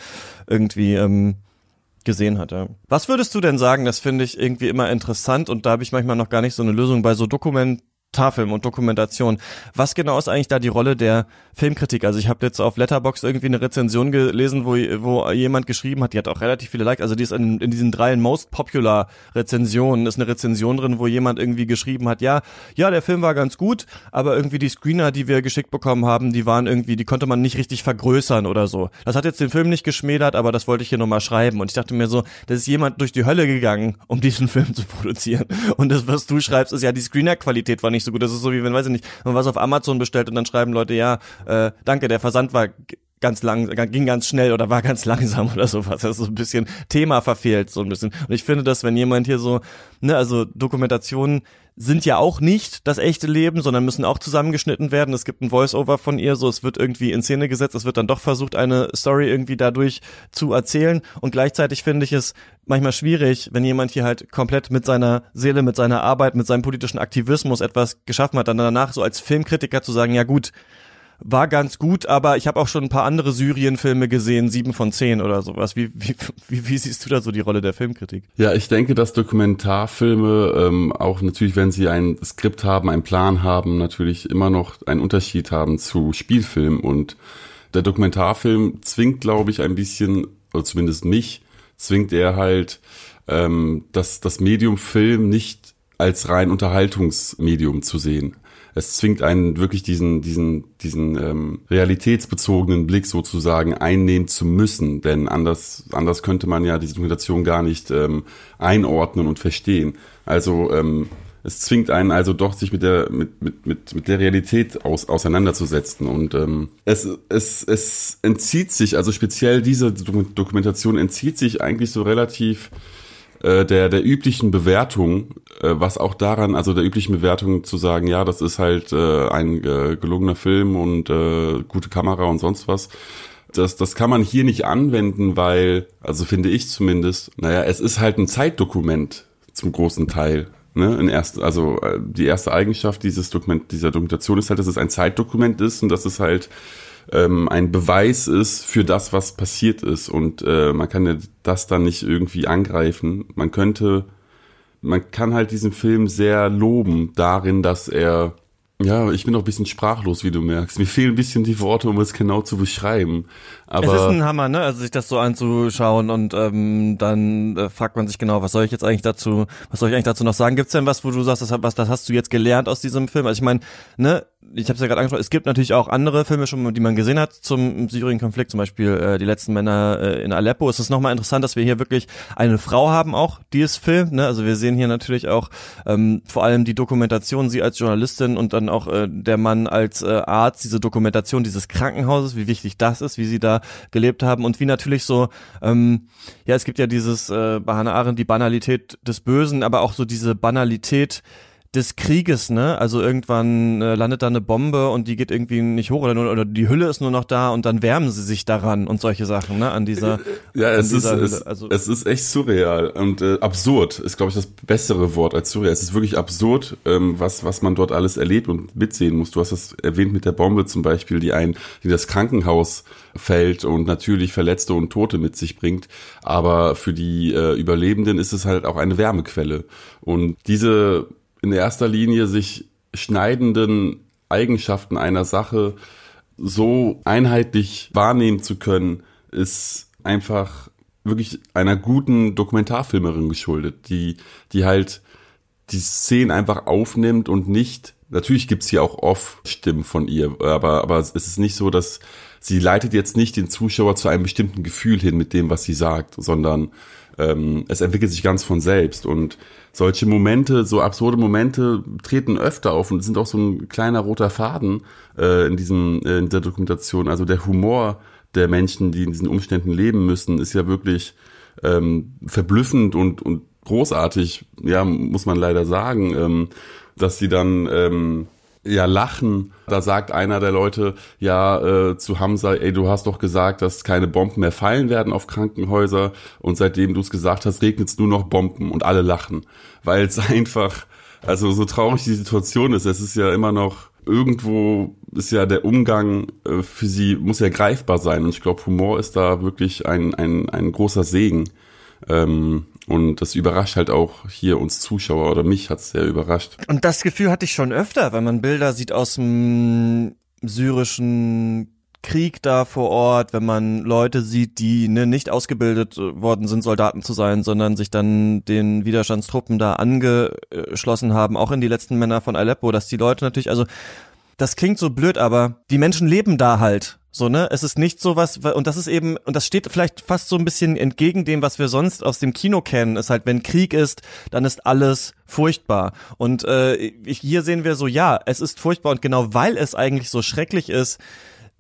irgendwie ähm, gesehen hat. Ja. Was würdest du denn sagen? Das finde ich irgendwie immer interessant und da habe ich manchmal noch gar nicht so eine Lösung bei so Dokument Tafilm und Dokumentation. Was genau ist eigentlich da die Rolle der Filmkritik? Also ich habe jetzt auf Letterbox irgendwie eine Rezension gelesen, wo, wo jemand geschrieben hat, die hat auch relativ viele Likes, also die ist in, in diesen drei Most Popular Rezensionen, ist eine Rezension drin, wo jemand irgendwie geschrieben hat, ja, ja, der Film war ganz gut, aber irgendwie die Screener, die wir geschickt bekommen haben, die waren irgendwie, die konnte man nicht richtig vergrößern oder so. Das hat jetzt den Film nicht geschmälert, aber das wollte ich hier nochmal schreiben. Und ich dachte mir so, da ist jemand durch die Hölle gegangen, um diesen Film zu produzieren. Und das, was du schreibst, ist ja, die Screener-Qualität war nicht nicht so gut. Das ist so wie wenn, weiß ich nicht, man was auf Amazon bestellt und dann schreiben Leute, ja, äh, danke, der Versand war ganz lang, ging ganz schnell oder war ganz langsam oder sowas. Das ist so ein bisschen Thema verfehlt, so ein bisschen. Und ich finde, dass wenn jemand hier so, ne, also Dokumentationen sind ja auch nicht das echte Leben, sondern müssen auch zusammengeschnitten werden. Es gibt ein Voice-Over von ihr, so es wird irgendwie in Szene gesetzt, es wird dann doch versucht, eine Story irgendwie dadurch zu erzählen. Und gleichzeitig finde ich es manchmal schwierig, wenn jemand hier halt komplett mit seiner Seele, mit seiner Arbeit, mit seinem politischen Aktivismus etwas geschaffen hat, dann danach so als Filmkritiker zu sagen, ja gut, war ganz gut, aber ich habe auch schon ein paar andere Syrien-Filme gesehen, sieben von zehn oder sowas. Wie, wie, wie, wie siehst du da so die Rolle der Filmkritik? Ja, ich denke, dass Dokumentarfilme ähm, auch natürlich, wenn sie ein Skript haben, einen Plan haben, natürlich immer noch einen Unterschied haben zu Spielfilm. Und der Dokumentarfilm zwingt, glaube ich, ein bisschen, oder zumindest mich, zwingt er halt, ähm, das, das Medium Film nicht als rein Unterhaltungsmedium zu sehen es zwingt einen wirklich diesen, diesen, diesen ähm, realitätsbezogenen Blick sozusagen einnehmen zu müssen, denn anders, anders könnte man ja diese Dokumentation gar nicht ähm, einordnen und verstehen. Also ähm, es zwingt einen also doch, sich mit der, mit, mit, mit, mit der Realität aus, auseinanderzusetzen. Und ähm, es, es, es entzieht sich, also speziell diese Dokumentation entzieht sich eigentlich so relativ äh, der, der üblichen Bewertung, äh, was auch daran, also der üblichen Bewertung zu sagen, ja, das ist halt äh, ein äh, gelungener Film und äh, gute Kamera und sonst was. Das, das kann man hier nicht anwenden, weil, also finde ich zumindest, naja, es ist halt ein Zeitdokument zum großen Teil. Ne, in erst, also äh, die erste Eigenschaft dieses Dokument, dieser Dokumentation ist halt, dass es ein Zeitdokument ist und dass es halt ähm, ein Beweis ist für das, was passiert ist. Und äh, man kann das dann nicht irgendwie angreifen. Man könnte, man kann halt diesen Film sehr loben darin, dass er ja, ich bin auch ein bisschen sprachlos, wie du merkst. Mir fehlen ein bisschen die Worte, um es genau zu beschreiben. Aber es ist ein Hammer, ne? Also sich das so anzuschauen und ähm, dann äh, fragt man sich genau, was soll ich jetzt eigentlich dazu, was soll ich eigentlich dazu noch sagen? Gibt's denn was, wo du sagst, das, was das hast du jetzt gelernt aus diesem Film? Also ich meine, ne, ich habe es ja gerade angesprochen, es gibt natürlich auch andere Filme schon, die man gesehen hat zum Syrien-Konflikt, zum Beispiel äh, Die letzten Männer äh, in Aleppo. Es ist nochmal interessant, dass wir hier wirklich eine Frau haben auch, die es filmt. Ne? Also wir sehen hier natürlich auch ähm, vor allem die Dokumentation, sie als Journalistin und dann auch äh, der Mann als äh, Arzt, diese Dokumentation dieses Krankenhauses, wie wichtig das ist, wie sie da gelebt haben und wie natürlich so, ähm, ja, es gibt ja dieses äh, bei Hannah Arendt die Banalität des Bösen, aber auch so diese Banalität des Krieges, ne? Also irgendwann äh, landet da eine Bombe und die geht irgendwie nicht hoch oder, nur, oder die Hülle ist nur noch da und dann wärmen sie sich daran und solche Sachen, ne? An dieser Ja, es ist dieser es, Hülle. Also- es ist echt surreal und äh, absurd ist glaube ich das bessere Wort als surreal. Es ist wirklich absurd, ähm, was was man dort alles erlebt und mitsehen muss. Du hast das erwähnt mit der Bombe zum Beispiel, die ein die das Krankenhaus fällt und natürlich Verletzte und Tote mit sich bringt. Aber für die äh, Überlebenden ist es halt auch eine Wärmequelle und diese in erster Linie sich schneidenden Eigenschaften einer Sache so einheitlich wahrnehmen zu können, ist einfach wirklich einer guten Dokumentarfilmerin geschuldet, die, die halt die Szenen einfach aufnimmt und nicht, natürlich gibt's hier auch Off-Stimmen von ihr, aber, aber es ist nicht so, dass sie leitet jetzt nicht den Zuschauer zu einem bestimmten Gefühl hin mit dem, was sie sagt, sondern ähm, es entwickelt sich ganz von selbst und solche Momente, so absurde Momente treten öfter auf und sind auch so ein kleiner roter Faden äh, in diesem äh, in der Dokumentation. Also der Humor der Menschen, die in diesen Umständen leben müssen, ist ja wirklich ähm, verblüffend und und großartig. Ja, muss man leider sagen, ähm, dass sie dann ähm, ja lachen. Da sagt einer der Leute ja äh, zu Hamza, ey, du hast doch gesagt, dass keine Bomben mehr fallen werden auf Krankenhäuser und seitdem du es gesagt hast, regnet es nur noch Bomben und alle lachen, weil es einfach also so traurig die Situation ist, es ist ja immer noch irgendwo ist ja der Umgang äh, für sie muss ja greifbar sein und ich glaube Humor ist da wirklich ein ein ein großer Segen. Ähm, und das überrascht halt auch hier uns Zuschauer oder mich hat's sehr überrascht. Und das Gefühl hatte ich schon öfter, wenn man Bilder sieht aus dem syrischen Krieg da vor Ort, wenn man Leute sieht, die ne, nicht ausgebildet worden sind, Soldaten zu sein, sondern sich dann den Widerstandstruppen da angeschlossen haben, auch in die letzten Männer von Aleppo, dass die Leute natürlich, also das klingt so blöd, aber die Menschen leben da halt. So, ne? Es ist nicht so was, und das ist eben, und das steht vielleicht fast so ein bisschen entgegen dem, was wir sonst aus dem Kino kennen, ist halt, wenn Krieg ist, dann ist alles furchtbar. Und äh, hier sehen wir so, ja, es ist furchtbar und genau weil es eigentlich so schrecklich ist,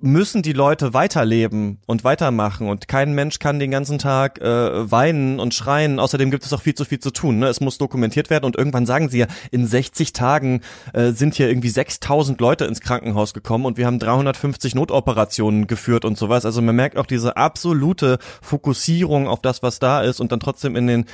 müssen die Leute weiterleben und weitermachen und kein Mensch kann den ganzen Tag äh, weinen und schreien. Außerdem gibt es auch viel zu viel zu tun. Ne? Es muss dokumentiert werden und irgendwann sagen sie ja, in 60 Tagen äh, sind hier irgendwie 6000 Leute ins Krankenhaus gekommen und wir haben 350 Notoperationen geführt und sowas. Also man merkt auch diese absolute Fokussierung auf das, was da ist und dann trotzdem in den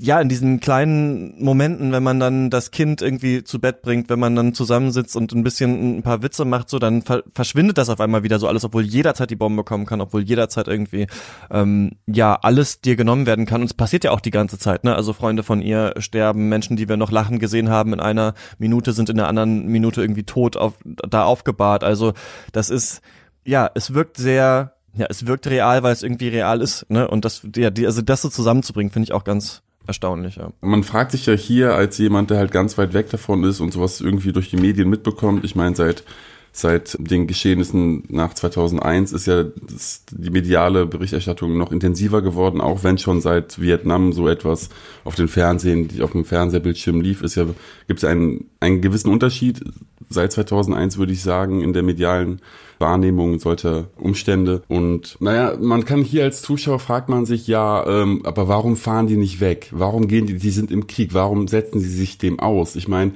ja, in diesen kleinen Momenten, wenn man dann das Kind irgendwie zu Bett bringt, wenn man dann zusammensitzt und ein bisschen ein paar Witze macht, so dann ver verschwindet das auf einmal wieder so alles, obwohl jederzeit die Bombe kommen kann, obwohl jederzeit irgendwie ähm, ja alles dir genommen werden kann. Und es passiert ja auch die ganze Zeit, ne? Also Freunde von ihr sterben, Menschen, die wir noch lachen gesehen haben, in einer Minute sind in der anderen Minute irgendwie tot auf, da aufgebahrt. Also das ist ja, es wirkt sehr ja, es wirkt real, weil es irgendwie real ist, ne? Und das, ja, die, also das so zusammenzubringen, finde ich auch ganz erstaunlich, ja. Man fragt sich ja hier als jemand, der halt ganz weit weg davon ist und sowas irgendwie durch die Medien mitbekommt. Ich meine, seit seit den Geschehnissen nach 2001 ist ja die mediale Berichterstattung noch intensiver geworden, auch wenn schon seit Vietnam so etwas auf den Fernsehen, auf dem Fernsehbildschirm lief, ist ja gibt es einen einen gewissen Unterschied seit 2001 würde ich sagen in der medialen Wahrnehmung solcher Umstände. Und naja, man kann hier als Zuschauer fragt man sich ja, ähm, aber warum fahren die nicht weg? Warum gehen die? Die sind im Krieg. Warum setzen sie sich dem aus? Ich meine,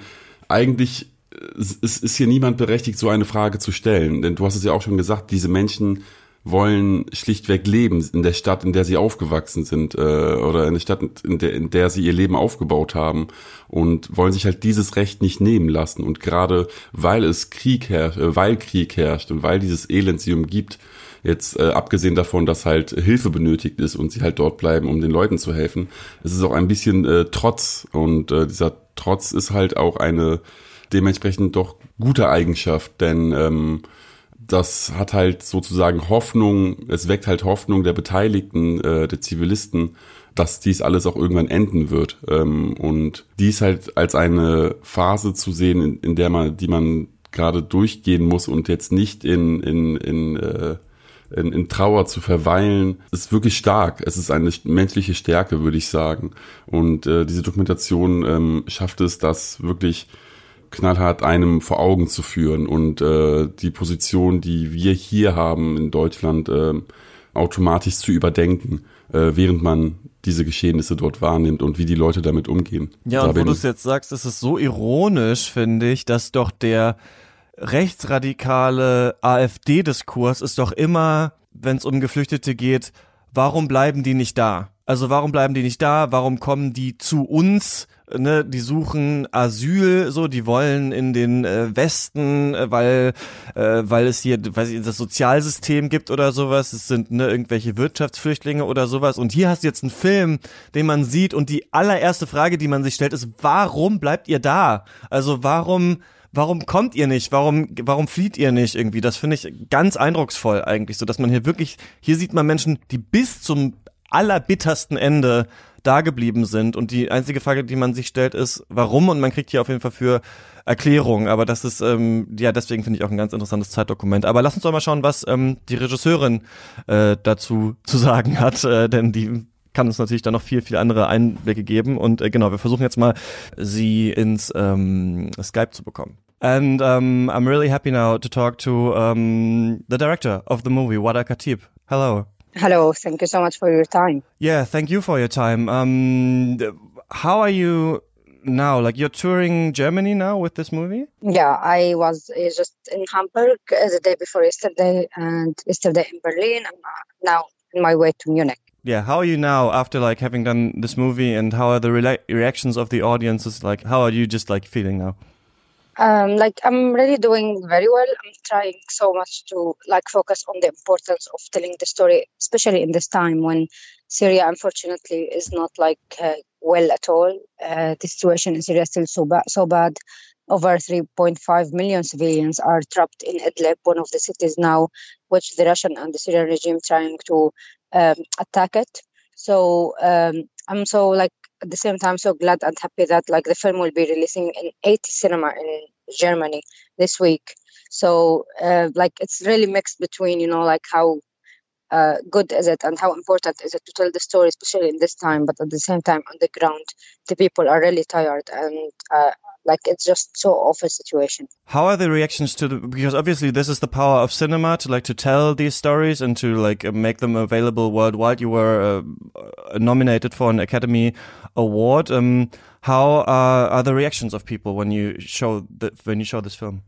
eigentlich ist, ist hier niemand berechtigt, so eine Frage zu stellen. Denn du hast es ja auch schon gesagt, diese Menschen wollen schlichtweg leben in der Stadt, in der sie aufgewachsen sind äh, oder in der Stadt, in der, in der sie ihr Leben aufgebaut haben und wollen sich halt dieses Recht nicht nehmen lassen. Und gerade weil es Krieg herrscht, äh, weil Krieg herrscht und weil dieses Elend sie umgibt, jetzt äh, abgesehen davon, dass halt Hilfe benötigt ist und sie halt dort bleiben, um den Leuten zu helfen, es ist auch ein bisschen äh, Trotz und äh, dieser Trotz ist halt auch eine dementsprechend doch gute Eigenschaft, denn ähm, das hat halt sozusagen Hoffnung, es weckt halt Hoffnung der Beteiligten, äh, der Zivilisten, dass dies alles auch irgendwann enden wird. Ähm, und dies halt als eine Phase zu sehen, in, in der man, die man gerade durchgehen muss und jetzt nicht in, in, in äh, in, in Trauer zu verweilen, ist wirklich stark. Es ist eine menschliche Stärke, würde ich sagen. Und äh, diese Dokumentation ähm, schafft es, das wirklich knallhart einem vor Augen zu führen und äh, die Position, die wir hier haben in Deutschland, äh, automatisch zu überdenken. äh, während man diese Geschehnisse dort wahrnimmt und wie die Leute damit umgehen. Ja, da und wo du es jetzt sagst, ist es so ironisch, finde ich, dass doch der rechtsradikale AfD-Diskurs ist doch immer, wenn es um Geflüchtete geht, warum bleiben die nicht da? Also warum bleiben die nicht da? Warum kommen die zu uns? Ne, die suchen Asyl, so, die wollen in den äh, Westen, äh, weil äh, weil es hier, weiß ich, das Sozialsystem gibt oder sowas. Es sind ne irgendwelche Wirtschaftsflüchtlinge oder sowas. Und hier hast du jetzt einen Film, den man sieht und die allererste Frage, die man sich stellt, ist: Warum bleibt ihr da? Also warum warum kommt ihr nicht? Warum, warum flieht ihr nicht irgendwie? Das finde ich ganz eindrucksvoll eigentlich, so dass man hier wirklich, hier sieht man Menschen, die bis zum allerbittersten Ende da sind. Und die einzige Frage, die man sich stellt, ist, warum? Und man kriegt hier auf jeden Fall für Erklärung. Aber das ist, ähm, ja, deswegen finde ich auch ein ganz interessantes Zeitdokument. Aber lass uns doch mal schauen, was ähm, die Regisseurin äh, dazu zu sagen hat, äh, denn die kann uns natürlich dann noch viel, viel andere Einblicke geben. Und äh, genau, wir versuchen jetzt mal, sie ins ähm, Skype zu bekommen. And um, I'm really happy now to talk to um, the director of the movie, Wada Khatib. Hello. Hello, thank you so much for your time. Yeah, thank you for your time. Um, how are you now? Like you're touring Germany now with this movie? Yeah, I was uh, just in Hamburg uh, the day before yesterday, and yesterday in Berlin. I'm uh, now on my way to Munich. Yeah, how are you now after like having done this movie, and how are the re reactions of the audiences? Like, how are you just like feeling now? Um, like I'm really doing very well. I'm trying so much to like focus on the importance of telling the story, especially in this time when Syria, unfortunately, is not like uh, well at all. Uh, the situation in Syria is still so bad. So bad. Over 3.5 million civilians are trapped in Idlib, one of the cities now, which the Russian and the Syrian regime trying to um, attack it. So um, I'm so like at the same time so glad and happy that like the film will be releasing in 80 cinema in Germany this week. So uh, like it's really mixed between you know like how uh, good is it and how important is it to tell the story, especially in this time. But at the same time, on the ground, the people are really tired and uh, like it's just so awful situation. How are the reactions to the because obviously this is the power of cinema to like to tell these stories and to like make them available worldwide. You were uh, nominated for an Academy Award. Um, how are, are the reactions of people when you show the, when you show this film?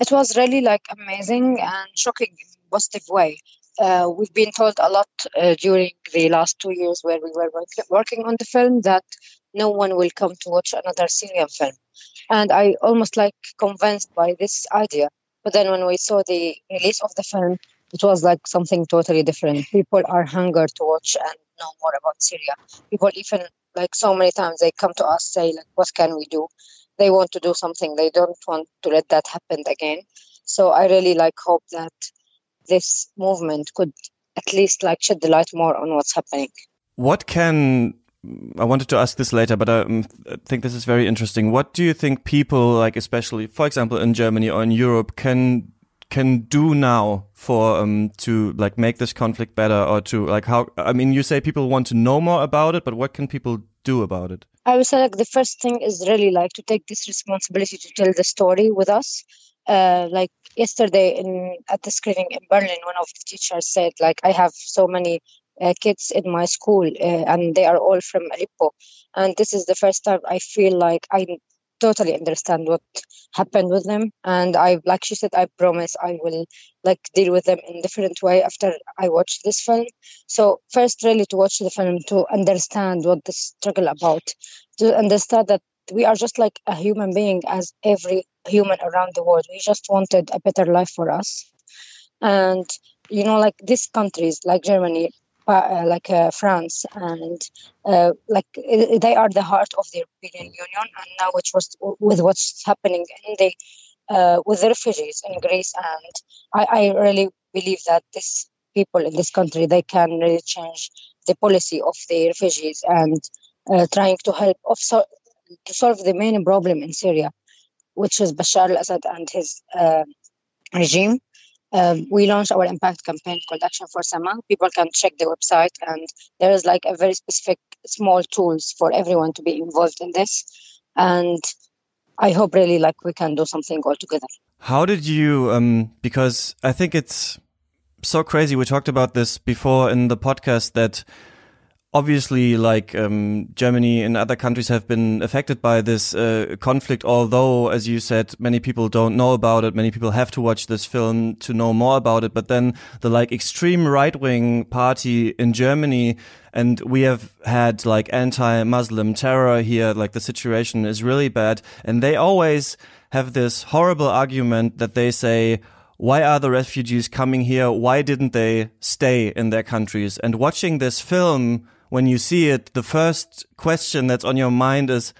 It was really like amazing and shocking in a positive way. Uh, we've been told a lot uh, during the last two years where we were work working on the film that no one will come to watch another Syrian film. And I almost like convinced by this idea. But then when we saw the release of the film, it was like something totally different. People are hunger to watch and know more about Syria. People even like so many times they come to us say like, what can we do? They want to do something. They don't want to let that happen again. So I really like hope that this movement could at least like shed the light more on what's happening. What can I wanted to ask this later, but um, I think this is very interesting. What do you think people, like especially, for example, in Germany or in Europe, can can do now for um to like make this conflict better or to like how? I mean, you say people want to know more about it, but what can people do about it? I would say like the first thing is really like to take this responsibility to tell the story with us. Uh, like yesterday in at the screening in Berlin, one of the teachers said like I have so many kids in my school, uh, and they are all from Aleppo. And this is the first time I feel like I totally understand what happened with them. And I, like she said, I promise I will like deal with them in different way after I watch this film. So first, really to watch the film to understand what the struggle about, to understand that we are just like a human being as every human around the world. We just wanted a better life for us. And you know, like these countries, like Germany, uh, like uh, France, and uh, like they are the heart of the European Union. And now, which was with what's happening in the uh, with the refugees in Greece, and I, I really believe that these people in this country they can really change the policy of the refugees and uh, trying to help also to solve the main problem in Syria, which is Bashar al-Assad and his uh, regime. Um, we launched our impact campaign called Action for Sama. People can check the website, and there is like a very specific small tools for everyone to be involved in this. And I hope really like we can do something all together. How did you? Um, because I think it's so crazy. We talked about this before in the podcast that obviously like um, Germany and other countries have been affected by this uh, conflict although as you said many people don't know about it many people have to watch this film to know more about it but then the like extreme right-wing party in Germany and we have had like anti-Muslim terror here like the situation is really bad and they always have this horrible argument that they say why are the refugees coming here? Why didn't they stay in their countries? And watching this film, when you see it, the first question that's on your mind is,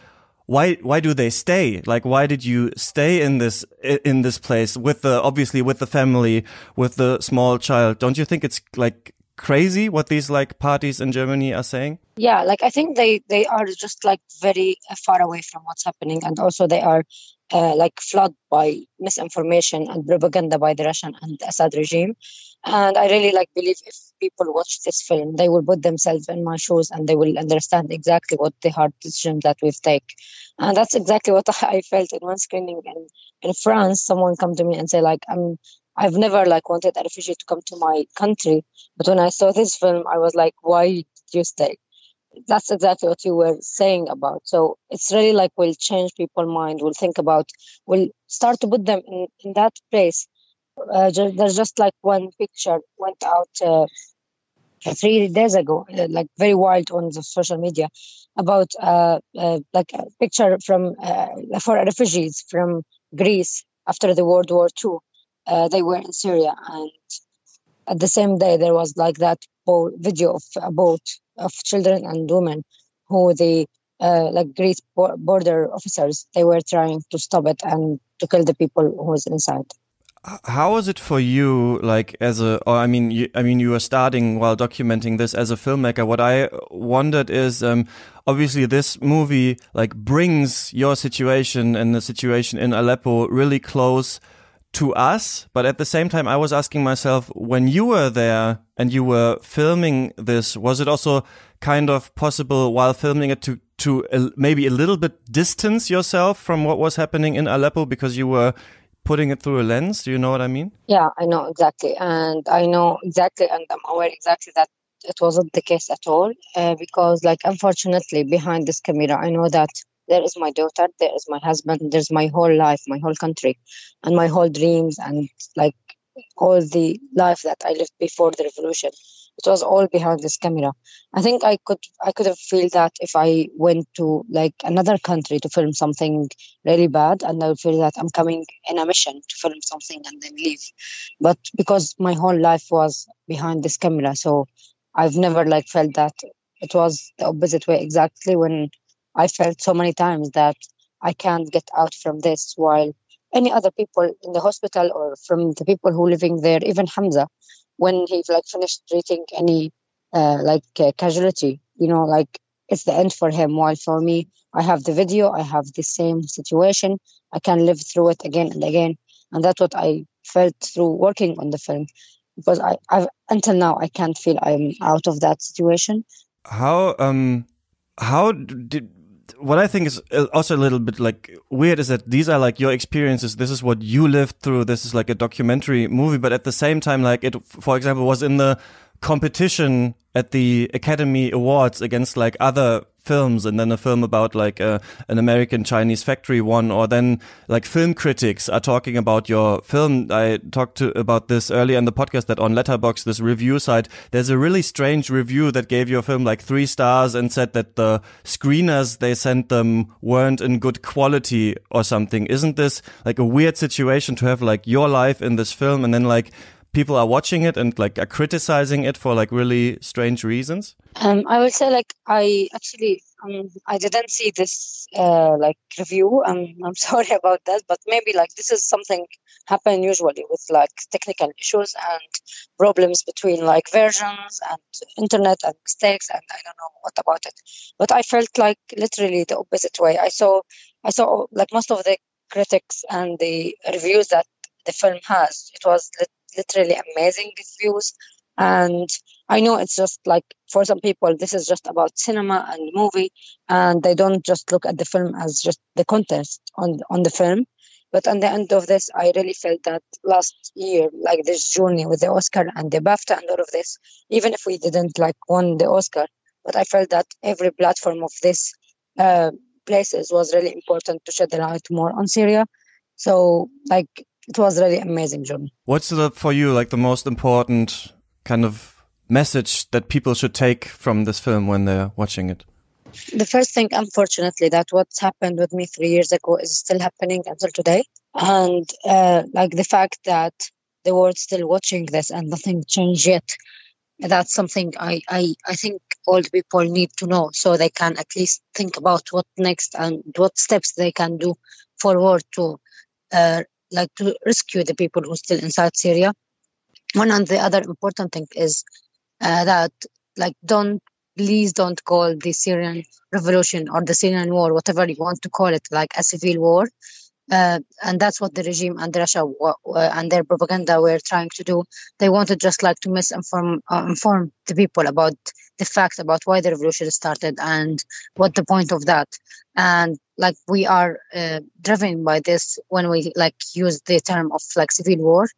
why, why do they stay? Like, why did you stay in this, in this place with the, obviously with the family, with the small child? Don't you think it's like crazy what these like parties in Germany are saying? Yeah, like I think they they are just like very far away from what's happening, and also they are uh, like flooded by misinformation and propaganda by the Russian and Assad regime. And I really like believe if people watch this film, they will put themselves in my shoes and they will understand exactly what the hard decision that we've taken. And that's exactly what I felt in one screening in, in France. Someone come to me and say like, I'm I've never like wanted a refugee to come to my country, but when I saw this film, I was like, why did you stay? That's exactly what you were saying about. So it's really like will change people's mind. We'll think about, we'll start to put them in, in that place. Uh, there's just like one picture went out uh, three days ago, uh, like very wild on the social media about uh, uh, like a picture from uh, for refugees from Greece after the World War II uh, they were in Syria. And at the same day, there was like that video of a boat of children and women who the uh, like Greek border officers they were trying to stop it and to kill the people who was inside how was it for you like as a or i mean you, i mean you were starting while documenting this as a filmmaker what i wondered is um, obviously this movie like brings your situation and the situation in aleppo really close to us, but at the same time, I was asking myself, when you were there and you were filming this, was it also kind of possible while filming it to, to maybe a little bit distance yourself from what was happening in Aleppo because you were putting it through a lens? Do you know what I mean? Yeah, I know exactly. And I know exactly, and I'm aware exactly that it wasn't the case at all uh, because, like, unfortunately, behind this camera, I know that there is my daughter there is my husband there's my whole life my whole country and my whole dreams and like all the life that i lived before the revolution. It was all behind this camera. I think i could i could have feel that if i went to like another country to film something really bad and i would feel that i'm coming in a mission to film something and then leave. But because my whole life was behind this camera so i've never like felt that it was the opposite way. Exactly when I felt so many times that I can't get out from this while any other people in the hospital or from the people who living there, even Hamza, when he like finished treating any uh, like uh, casualty, you know, like it's the end for him. While for me, I have the video, I have the same situation, I can live through it again and again, and that's what I felt through working on the film. Because I, I've until now, I can't feel I'm out of that situation. How um, how did what I think is uh, also a little bit like weird is that these are like your experiences. This is what you lived through. This is like a documentary movie, but at the same time, like it, for example, was in the competition at the Academy Awards against like other films and then a film about like uh, an American Chinese factory one or then like film critics are talking about your film. I talked to about this earlier in the podcast that on Letterbox, this review site, there's a really strange review that gave your film like three stars and said that the screeners they sent them weren't in good quality or something. Isn't this like a weird situation to have like your life in this film and then like people are watching it and like are criticizing it for like really strange reasons? Um, I would say like I actually um, I didn't see this uh, like review. Um, I'm sorry about that, but maybe like this is something happen usually with like technical issues and problems between like versions and internet and mistakes and I don't know what about it. But I felt like literally the opposite way. I saw I saw like most of the critics and the reviews that the film has. It was literally amazing reviews and i know it's just like for some people this is just about cinema and movie and they don't just look at the film as just the contest on on the film but on the end of this i really felt that last year like this journey with the oscar and the bafta and all of this even if we didn't like won the oscar but I felt that every platform of this uh, places was really important to shed the light more on Syria. So like it was really amazing journey. What's the, for you like the most important kind of message that people should take from this film when they're watching it? The first thing, unfortunately, that what's happened with me three years ago is still happening until today, and uh, like the fact that the world's still watching this and nothing changed yet. That's something I, I, I think all the people need to know so they can at least think about what next and what steps they can do forward to uh, like to rescue the people who are still inside Syria. One and the other important thing is uh, that like don't please don't call the Syrian revolution or the Syrian war, whatever you want to call it, like a civil war. Uh, and that's what the regime and Russia uh, and their propaganda were trying to do. They wanted just like to misinform uh, inform the people about the fact about why the revolution started and what the point of that. And like we are uh, driven by this when we like use the term of like civil war.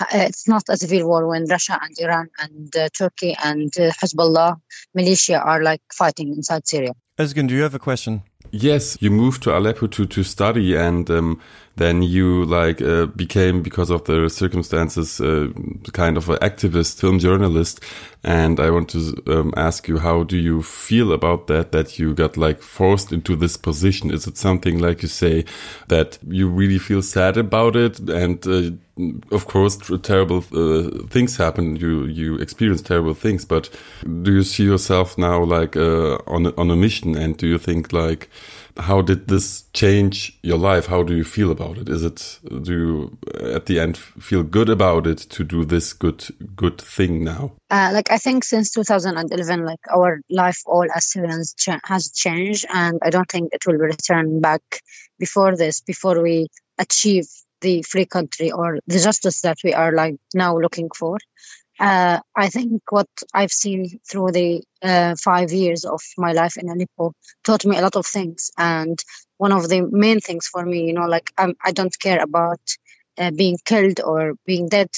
Uh, it's not a civil war when Russia and Iran and uh, Turkey and Hezbollah militia are like fighting inside Syria. Özgün, do you have a question? Yes, you moved to Aleppo to to study, and um, then you like uh, became because of the circumstances uh, kind of an activist film journalist. And I want to um, ask you, how do you feel about that? That you got like forced into this position? Is it something like you say that you really feel sad about it? And uh, of course, terrible uh, things happen. You you experience terrible things, but do you see yourself now like uh, on a, on a mission? And do you think like how did this change your life? How do you feel about it? Is it do you at the end feel good about it to do this good good thing now? Uh, like I think since 2011, like our life all as cha has changed, and I don't think it will return back before this. Before we achieve the free country or the justice that we are like now looking for uh, I think what I've seen through the uh, five years of my life in Aleppo taught me a lot of things. And one of the main things for me, you know, like I'm, I do not care about uh, being killed or being dead.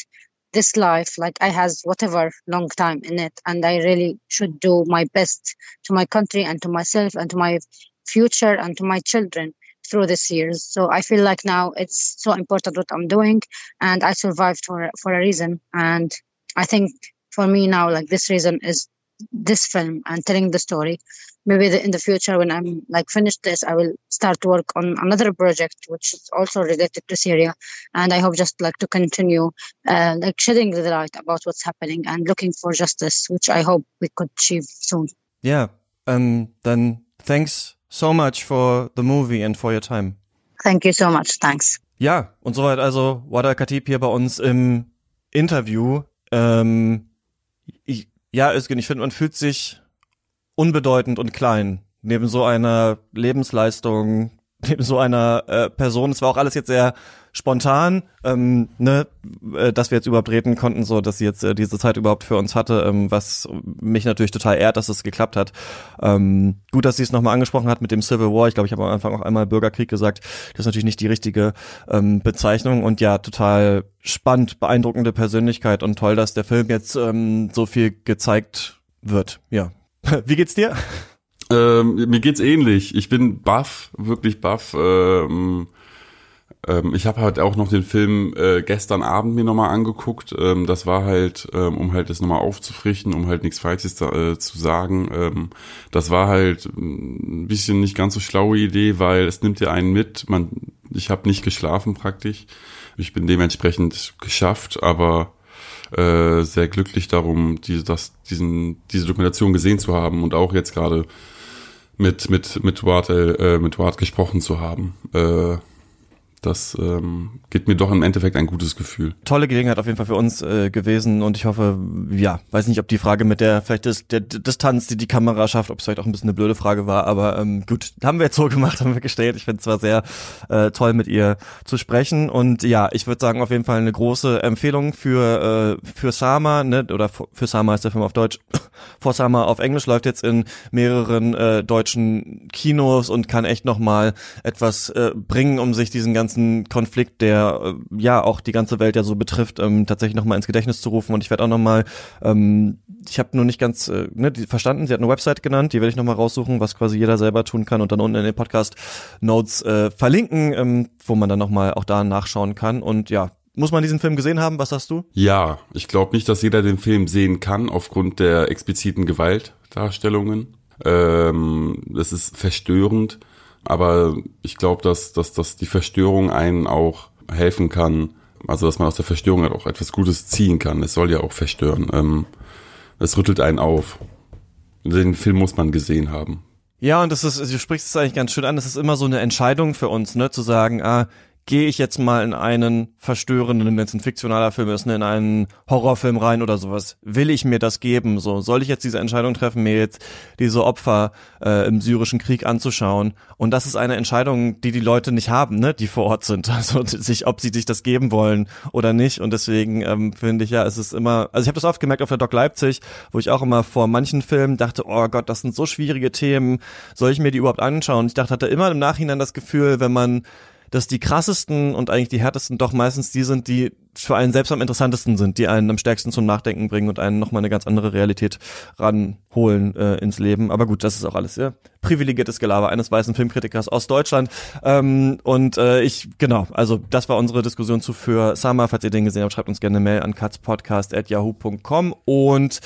This life, like I has whatever long time in it, and I really should do my best to my country and to myself and to my future and to my children through this years. So I feel like now it's so important what I'm doing, and I survived for for a reason. And I think for me now, like this reason is this film and telling the story. Maybe the, in the future, when I'm like finished this, I will start to work on another project which is also related to Syria, and I hope just like to continue uh, like shedding the light about what's happening and looking for justice, which I hope we could achieve soon. Yeah, um, then thanks so much for the movie and for your time. Thank you so much. Thanks. Ja, und soweit also Wada Khatib hier bei uns im Interview. Ähm, ich, ja, Özgen, ich finde, man fühlt sich unbedeutend und klein neben so einer Lebensleistung, neben so einer äh, Person. Es war auch alles jetzt sehr spontan, ähm, ne, äh, dass wir jetzt überhaupt reden konnten, so dass sie jetzt äh, diese Zeit überhaupt für uns hatte, ähm, was mich natürlich total ehrt, dass es geklappt hat. Ähm, gut, dass sie es nochmal angesprochen hat mit dem Civil War. Ich glaube, ich habe am Anfang auch einmal Bürgerkrieg gesagt. Das ist natürlich nicht die richtige ähm, Bezeichnung und ja, total spannend, beeindruckende Persönlichkeit und toll, dass der Film jetzt ähm, so viel gezeigt wird. Ja. Wie geht's dir? Ähm, mir geht's ähnlich. Ich bin baff, wirklich baff. Ähm, ähm, ich habe halt auch noch den Film äh, gestern Abend mir nochmal angeguckt. Ähm, das war halt, ähm, um halt das nochmal aufzufrichten, um halt nichts Falsches äh, zu sagen. Ähm, das war halt ein bisschen nicht ganz so schlaue Idee, weil es nimmt ja einen mit. Man, ich habe nicht geschlafen praktisch. Ich bin dementsprechend geschafft, aber äh, sehr glücklich darum, diese, das, diesen, diese Dokumentation gesehen zu haben und auch jetzt gerade mit mit mit Ward äh, mit Ward gesprochen zu haben. Äh, das ähm, gibt mir doch im Endeffekt ein gutes Gefühl. Tolle Gelegenheit auf jeden Fall für uns äh, gewesen und ich hoffe, ja, weiß nicht, ob die Frage mit der vielleicht ist der Distanz, die die Kamera schafft, ob es vielleicht auch ein bisschen eine blöde Frage war, aber ähm, gut, haben wir jetzt so gemacht, haben wir gestellt. Ich finde es zwar sehr äh, toll, mit ihr zu sprechen und ja, ich würde sagen auf jeden Fall eine große Empfehlung für äh, für Sama, ne, oder für Sama ist der Film auf Deutsch. For Sama auf Englisch läuft jetzt in mehreren äh, deutschen Kinos und kann echt noch etwas äh, bringen, um sich diesen ganzen ganzen Konflikt, der äh, ja auch die ganze Welt ja so betrifft, ähm, tatsächlich nochmal ins Gedächtnis zu rufen. Und ich werde auch nochmal, ähm, ich habe nur nicht ganz äh, ne, die, verstanden, sie hat eine Website genannt, die werde ich nochmal raussuchen, was quasi jeder selber tun kann und dann unten in den Podcast Notes äh, verlinken, ähm, wo man dann nochmal auch da nachschauen kann. Und ja, muss man diesen Film gesehen haben? Was sagst du? Ja, ich glaube nicht, dass jeder den Film sehen kann aufgrund der expliziten Gewaltdarstellungen. Ähm, das ist verstörend, aber ich glaube, dass, dass, dass die Verstörung einen auch helfen kann, also dass man aus der Verstörung halt auch etwas Gutes ziehen kann. Es soll ja auch verstören. Ähm, es rüttelt einen auf. Den Film muss man gesehen haben. Ja, und das ist, du sprichst es eigentlich ganz schön an, das ist immer so eine Entscheidung für uns, ne, zu sagen, ah, gehe ich jetzt mal in einen verstörenden, wenn es ein fiktionaler Film ist, in einen Horrorfilm rein oder sowas. Will ich mir das geben? So, soll ich jetzt diese Entscheidung treffen, mir jetzt diese Opfer äh, im syrischen Krieg anzuschauen? Und das ist eine Entscheidung, die die Leute nicht haben, ne, die vor Ort sind. Also sich, ob sie sich das geben wollen oder nicht. Und deswegen ähm, finde ich ja, es ist immer, also ich habe das oft gemerkt auf der Doc Leipzig, wo ich auch immer vor manchen Filmen dachte, oh Gott, das sind so schwierige Themen, soll ich mir die überhaupt anschauen? Ich dachte, hatte immer im Nachhinein das Gefühl, wenn man dass die krassesten und eigentlich die härtesten doch meistens die sind, die für einen selbst am interessantesten sind, die einen am stärksten zum Nachdenken bringen und einen nochmal eine ganz andere Realität ranholen äh, ins Leben. Aber gut, das ist auch alles ja privilegiertes Gelaber eines weißen Filmkritikers aus Deutschland. Ähm, und äh, ich, genau, also das war unsere Diskussion zu für Summer. Falls ihr den gesehen habt, schreibt uns gerne eine Mail an katzpodcast.yahoo.com und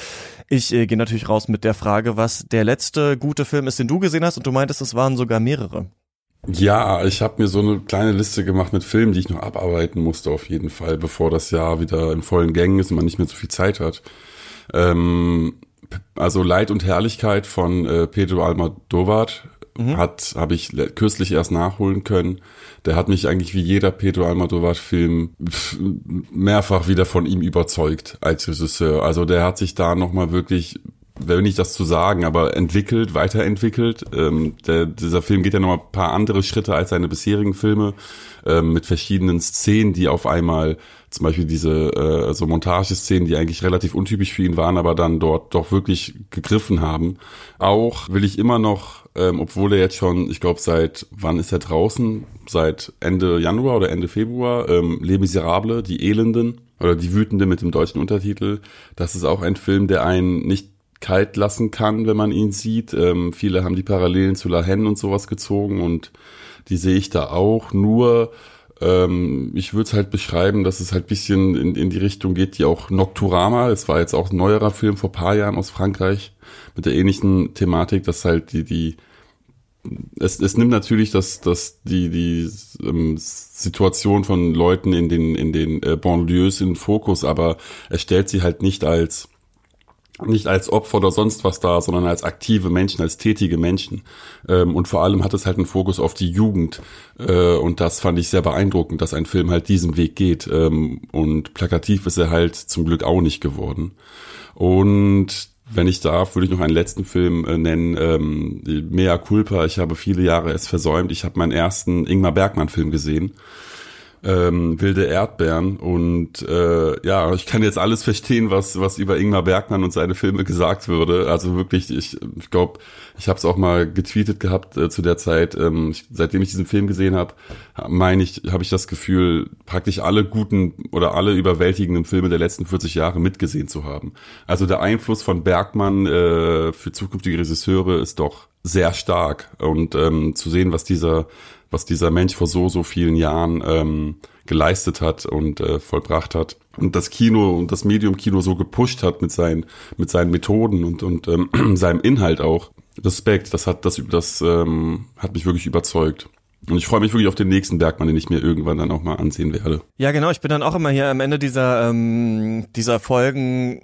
ich äh, gehe natürlich raus mit der Frage, was der letzte gute Film ist, den du gesehen hast und du meintest, es waren sogar mehrere. Ja, ich habe mir so eine kleine Liste gemacht mit Filmen, die ich noch abarbeiten musste auf jeden Fall, bevor das Jahr wieder in vollen Gängen ist und man nicht mehr so viel Zeit hat. Ähm, also Leid und Herrlichkeit von äh, Pedro Almodovar mhm. hat habe ich kürzlich erst nachholen können. Der hat mich eigentlich wie jeder Pedro Almodovar Film mehrfach wieder von ihm überzeugt als Regisseur. Also der hat sich da noch mal wirklich will nicht das zu sagen, aber entwickelt, weiterentwickelt. Ähm, der, dieser Film geht ja noch ein paar andere Schritte als seine bisherigen Filme ähm, mit verschiedenen Szenen, die auf einmal zum Beispiel diese äh, so Montageszenen, die eigentlich relativ untypisch für ihn waren, aber dann dort doch wirklich gegriffen haben. Auch will ich immer noch, ähm, obwohl er jetzt schon, ich glaube seit wann ist er draußen? Seit Ende Januar oder Ende Februar, ähm, Les Miserables, die Elenden oder die Wütende mit dem deutschen Untertitel. Das ist auch ein Film, der einen nicht kalt lassen kann, wenn man ihn sieht. Ähm, viele haben die Parallelen zu La Haine und sowas gezogen und die sehe ich da auch. Nur ähm, ich würde es halt beschreiben, dass es halt bisschen in, in die Richtung geht, die auch Nocturama, es war jetzt auch ein neuerer Film vor paar Jahren aus Frankreich mit der ähnlichen Thematik, dass halt die, die es, es nimmt natürlich das, das die, die ähm, Situation von Leuten in den, in den äh, Banlieues in Fokus, aber es stellt sie halt nicht als nicht als Opfer oder sonst was da, sondern als aktive Menschen, als tätige Menschen. Ähm, und vor allem hat es halt einen Fokus auf die Jugend. Äh, und das fand ich sehr beeindruckend, dass ein Film halt diesen Weg geht. Ähm, und plakativ ist er halt zum Glück auch nicht geworden. Und wenn ich darf, würde ich noch einen letzten Film äh, nennen, ähm, Mea Culpa. Ich habe viele Jahre es versäumt. Ich habe meinen ersten Ingmar Bergmann-Film gesehen ähm, wilde Erdbeeren. Und äh, ja, ich kann jetzt alles verstehen, was, was über Ingmar Bergmann und seine Filme gesagt würde. Also wirklich, ich, ich glaube, ich habe es auch mal getweetet gehabt äh, zu der Zeit. Ähm, ich, seitdem ich diesen Film gesehen habe, meine ich, habe ich das Gefühl, praktisch alle guten oder alle überwältigenden Filme der letzten 40 Jahre mitgesehen zu haben. Also der Einfluss von Bergmann äh, für zukünftige Regisseure ist doch sehr stark. Und ähm, zu sehen, was dieser was dieser Mensch vor so, so vielen Jahren ähm, geleistet hat und äh, vollbracht hat. Und das Kino und das Medium Kino so gepusht hat mit seinen, mit seinen Methoden und, und ähm, seinem Inhalt auch. Respekt, das hat, das, das ähm, hat mich wirklich überzeugt. Und ich freue mich wirklich auf den nächsten Bergmann, den ich mir irgendwann dann auch mal ansehen werde. Ja, genau. Ich bin dann auch immer hier am Ende dieser, ähm, dieser Folgen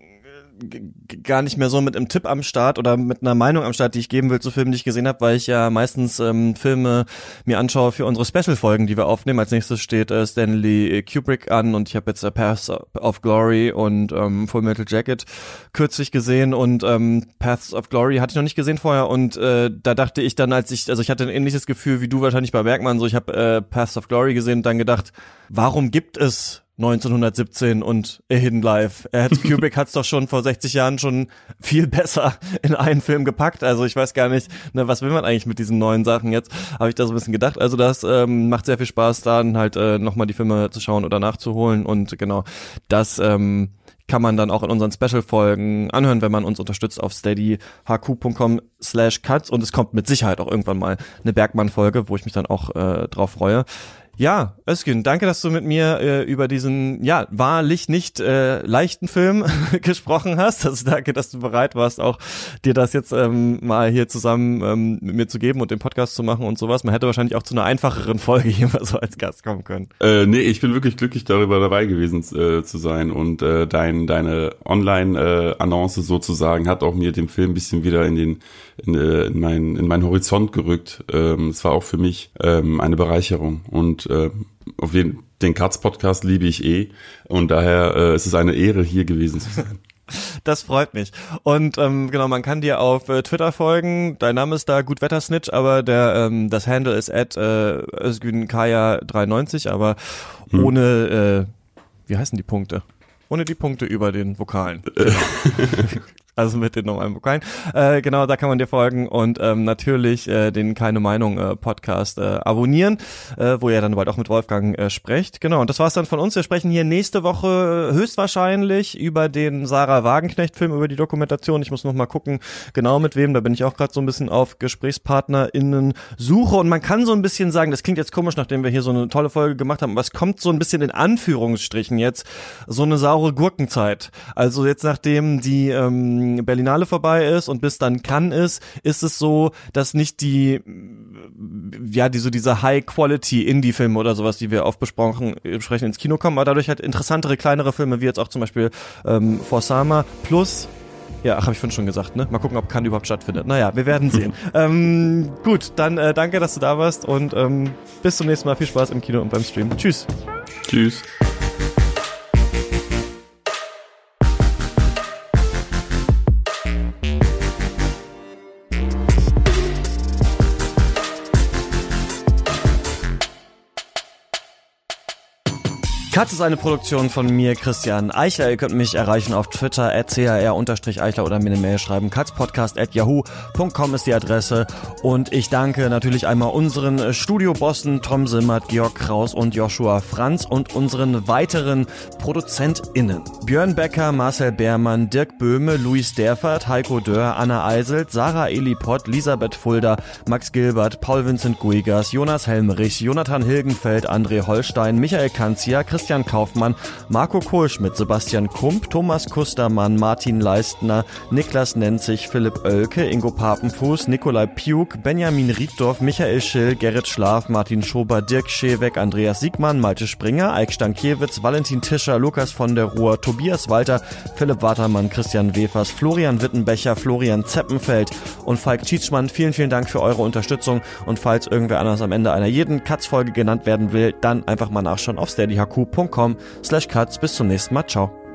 gar nicht mehr so mit einem Tipp am Start oder mit einer Meinung am Start, die ich geben will zu Filmen, die ich gesehen habe, weil ich ja meistens ähm, Filme mir anschaue für unsere Special-Folgen, die wir aufnehmen. Als nächstes steht äh, Stanley Kubrick an und ich habe jetzt äh, Paths of Glory und ähm, Full Metal Jacket kürzlich gesehen und ähm, Paths of Glory hatte ich noch nicht gesehen vorher und äh, da dachte ich dann, als ich, also ich hatte ein ähnliches Gefühl wie du wahrscheinlich bei Bergmann, so ich habe äh, Paths of Glory gesehen und dann gedacht, warum gibt es 1917 und A Hidden Life. Er hat, Kubrick hat es doch schon vor 60 Jahren schon viel besser in einen Film gepackt. Also ich weiß gar nicht, ne, was will man eigentlich mit diesen neuen Sachen jetzt? Habe ich da so ein bisschen gedacht. Also das ähm, macht sehr viel Spaß, dann halt äh, nochmal die Filme zu schauen oder nachzuholen. Und genau, das ähm, kann man dann auch in unseren Special-Folgen anhören, wenn man uns unterstützt auf steadyhq.com slash cuts und es kommt mit Sicherheit auch irgendwann mal eine Bergmann-Folge, wo ich mich dann auch äh, drauf freue. Ja, Özgün, danke, dass du mit mir äh, über diesen, ja, wahrlich nicht äh, leichten Film gesprochen hast. Also danke, dass du bereit warst, auch dir das jetzt ähm, mal hier zusammen ähm, mit mir zu geben und den Podcast zu machen und sowas. Man hätte wahrscheinlich auch zu einer einfacheren Folge hier mal so als Gast kommen können. Äh, nee, ich bin wirklich glücklich darüber dabei gewesen äh, zu sein und äh, dein, deine Online-Annonce äh, sozusagen hat auch mir den Film ein bisschen wieder in den in, äh, in, mein, in meinen Horizont gerückt. Ähm, es war auch für mich ähm, eine Bereicherung und äh, auf jeden den Katz Podcast liebe ich eh und daher äh, ist es eine Ehre hier gewesen zu sein. Das freut mich. Und ähm, genau, man kann dir auf äh, Twitter folgen. Dein Name ist da Gutwettersnitch, aber der ähm, das Handle ist at äh, Kaya93, aber hm. ohne äh, wie heißen die Punkte? Ohne die Punkte über den Vokalen. Genau. Also mit den normalen Vokalen. Äh, genau, da kann man dir folgen und ähm, natürlich äh, den Keine Meinung äh, Podcast äh, abonnieren, äh, wo ihr dann bald auch mit Wolfgang äh, sprecht. Genau, und das war's dann von uns. Wir sprechen hier nächste Woche höchstwahrscheinlich über den Sarah Wagenknecht-Film, über die Dokumentation. Ich muss noch mal gucken, genau mit wem. Da bin ich auch gerade so ein bisschen auf GesprächspartnerInnen Suche und man kann so ein bisschen sagen, das klingt jetzt komisch, nachdem wir hier so eine tolle Folge gemacht haben, es kommt so ein bisschen in Anführungsstrichen jetzt so eine saure Gurkenzeit. Also jetzt nachdem die ähm, Berlinale vorbei ist und bis dann kann ist, ist es so, dass nicht die, ja, die so diese High-Quality Indie-Filme oder sowas, die wir oft besprochen, besprechen, ins Kino kommen, aber dadurch halt interessantere, kleinere Filme, wie jetzt auch zum Beispiel ähm, For Sama, plus ja, ach, habe ich vorhin schon gesagt, ne? Mal gucken, ob Kann überhaupt stattfindet. Naja, wir werden sehen. ähm, gut, dann äh, danke, dass du da warst und ähm, bis zum nächsten Mal. Viel Spaß im Kino und beim Stream. Tschüss. Tschüss. Katz ist eine Produktion von mir, Christian Eichler. Ihr könnt mich erreichen auf Twitter, at chr-eichler oder mir eine Mail schreiben. Katzpodcast at yahoo.com ist die Adresse. Und ich danke natürlich einmal unseren Studiobossen Tom Simmert, Georg Kraus und Joshua Franz und unseren weiteren ProduzentInnen. Björn Becker, Marcel Beermann, Dirk Böhme, Luis Derfert, Heiko Dörr, Anna Eiselt, Sarah Elipott, Elisabeth Fulda, Max Gilbert, Paul Vincent Guigas, Jonas Helmerich, Jonathan Hilgenfeld, André Holstein, Michael Kanzia, Christian Christian Kaufmann, Marco Kohlschmidt, Sebastian Kump, Thomas Kustermann, Martin Leistner, Niklas Nenzig, Philipp Oelke, Ingo Papenfuß, Nikolai Piuk, Benjamin Rieddorf, Michael Schill, Gerrit Schlaf, Martin Schober, Dirk Scheweck, Andreas Siegmann, Malte Springer, Eik Stankiewicz, Valentin Tischer, Lukas von der Ruhr, Tobias Walter, Philipp Watermann, Christian Wefers, Florian Wittenbecher, Florian Zeppenfeld und Falk Tietschmann. Vielen, vielen Dank für eure Unterstützung und falls irgendwer anders am Ende einer jeden Katz-Folge genannt werden will, dann einfach mal nachschauen auf steadyhq.com slash cuts. Bis zum nächsten Mal. Ciao.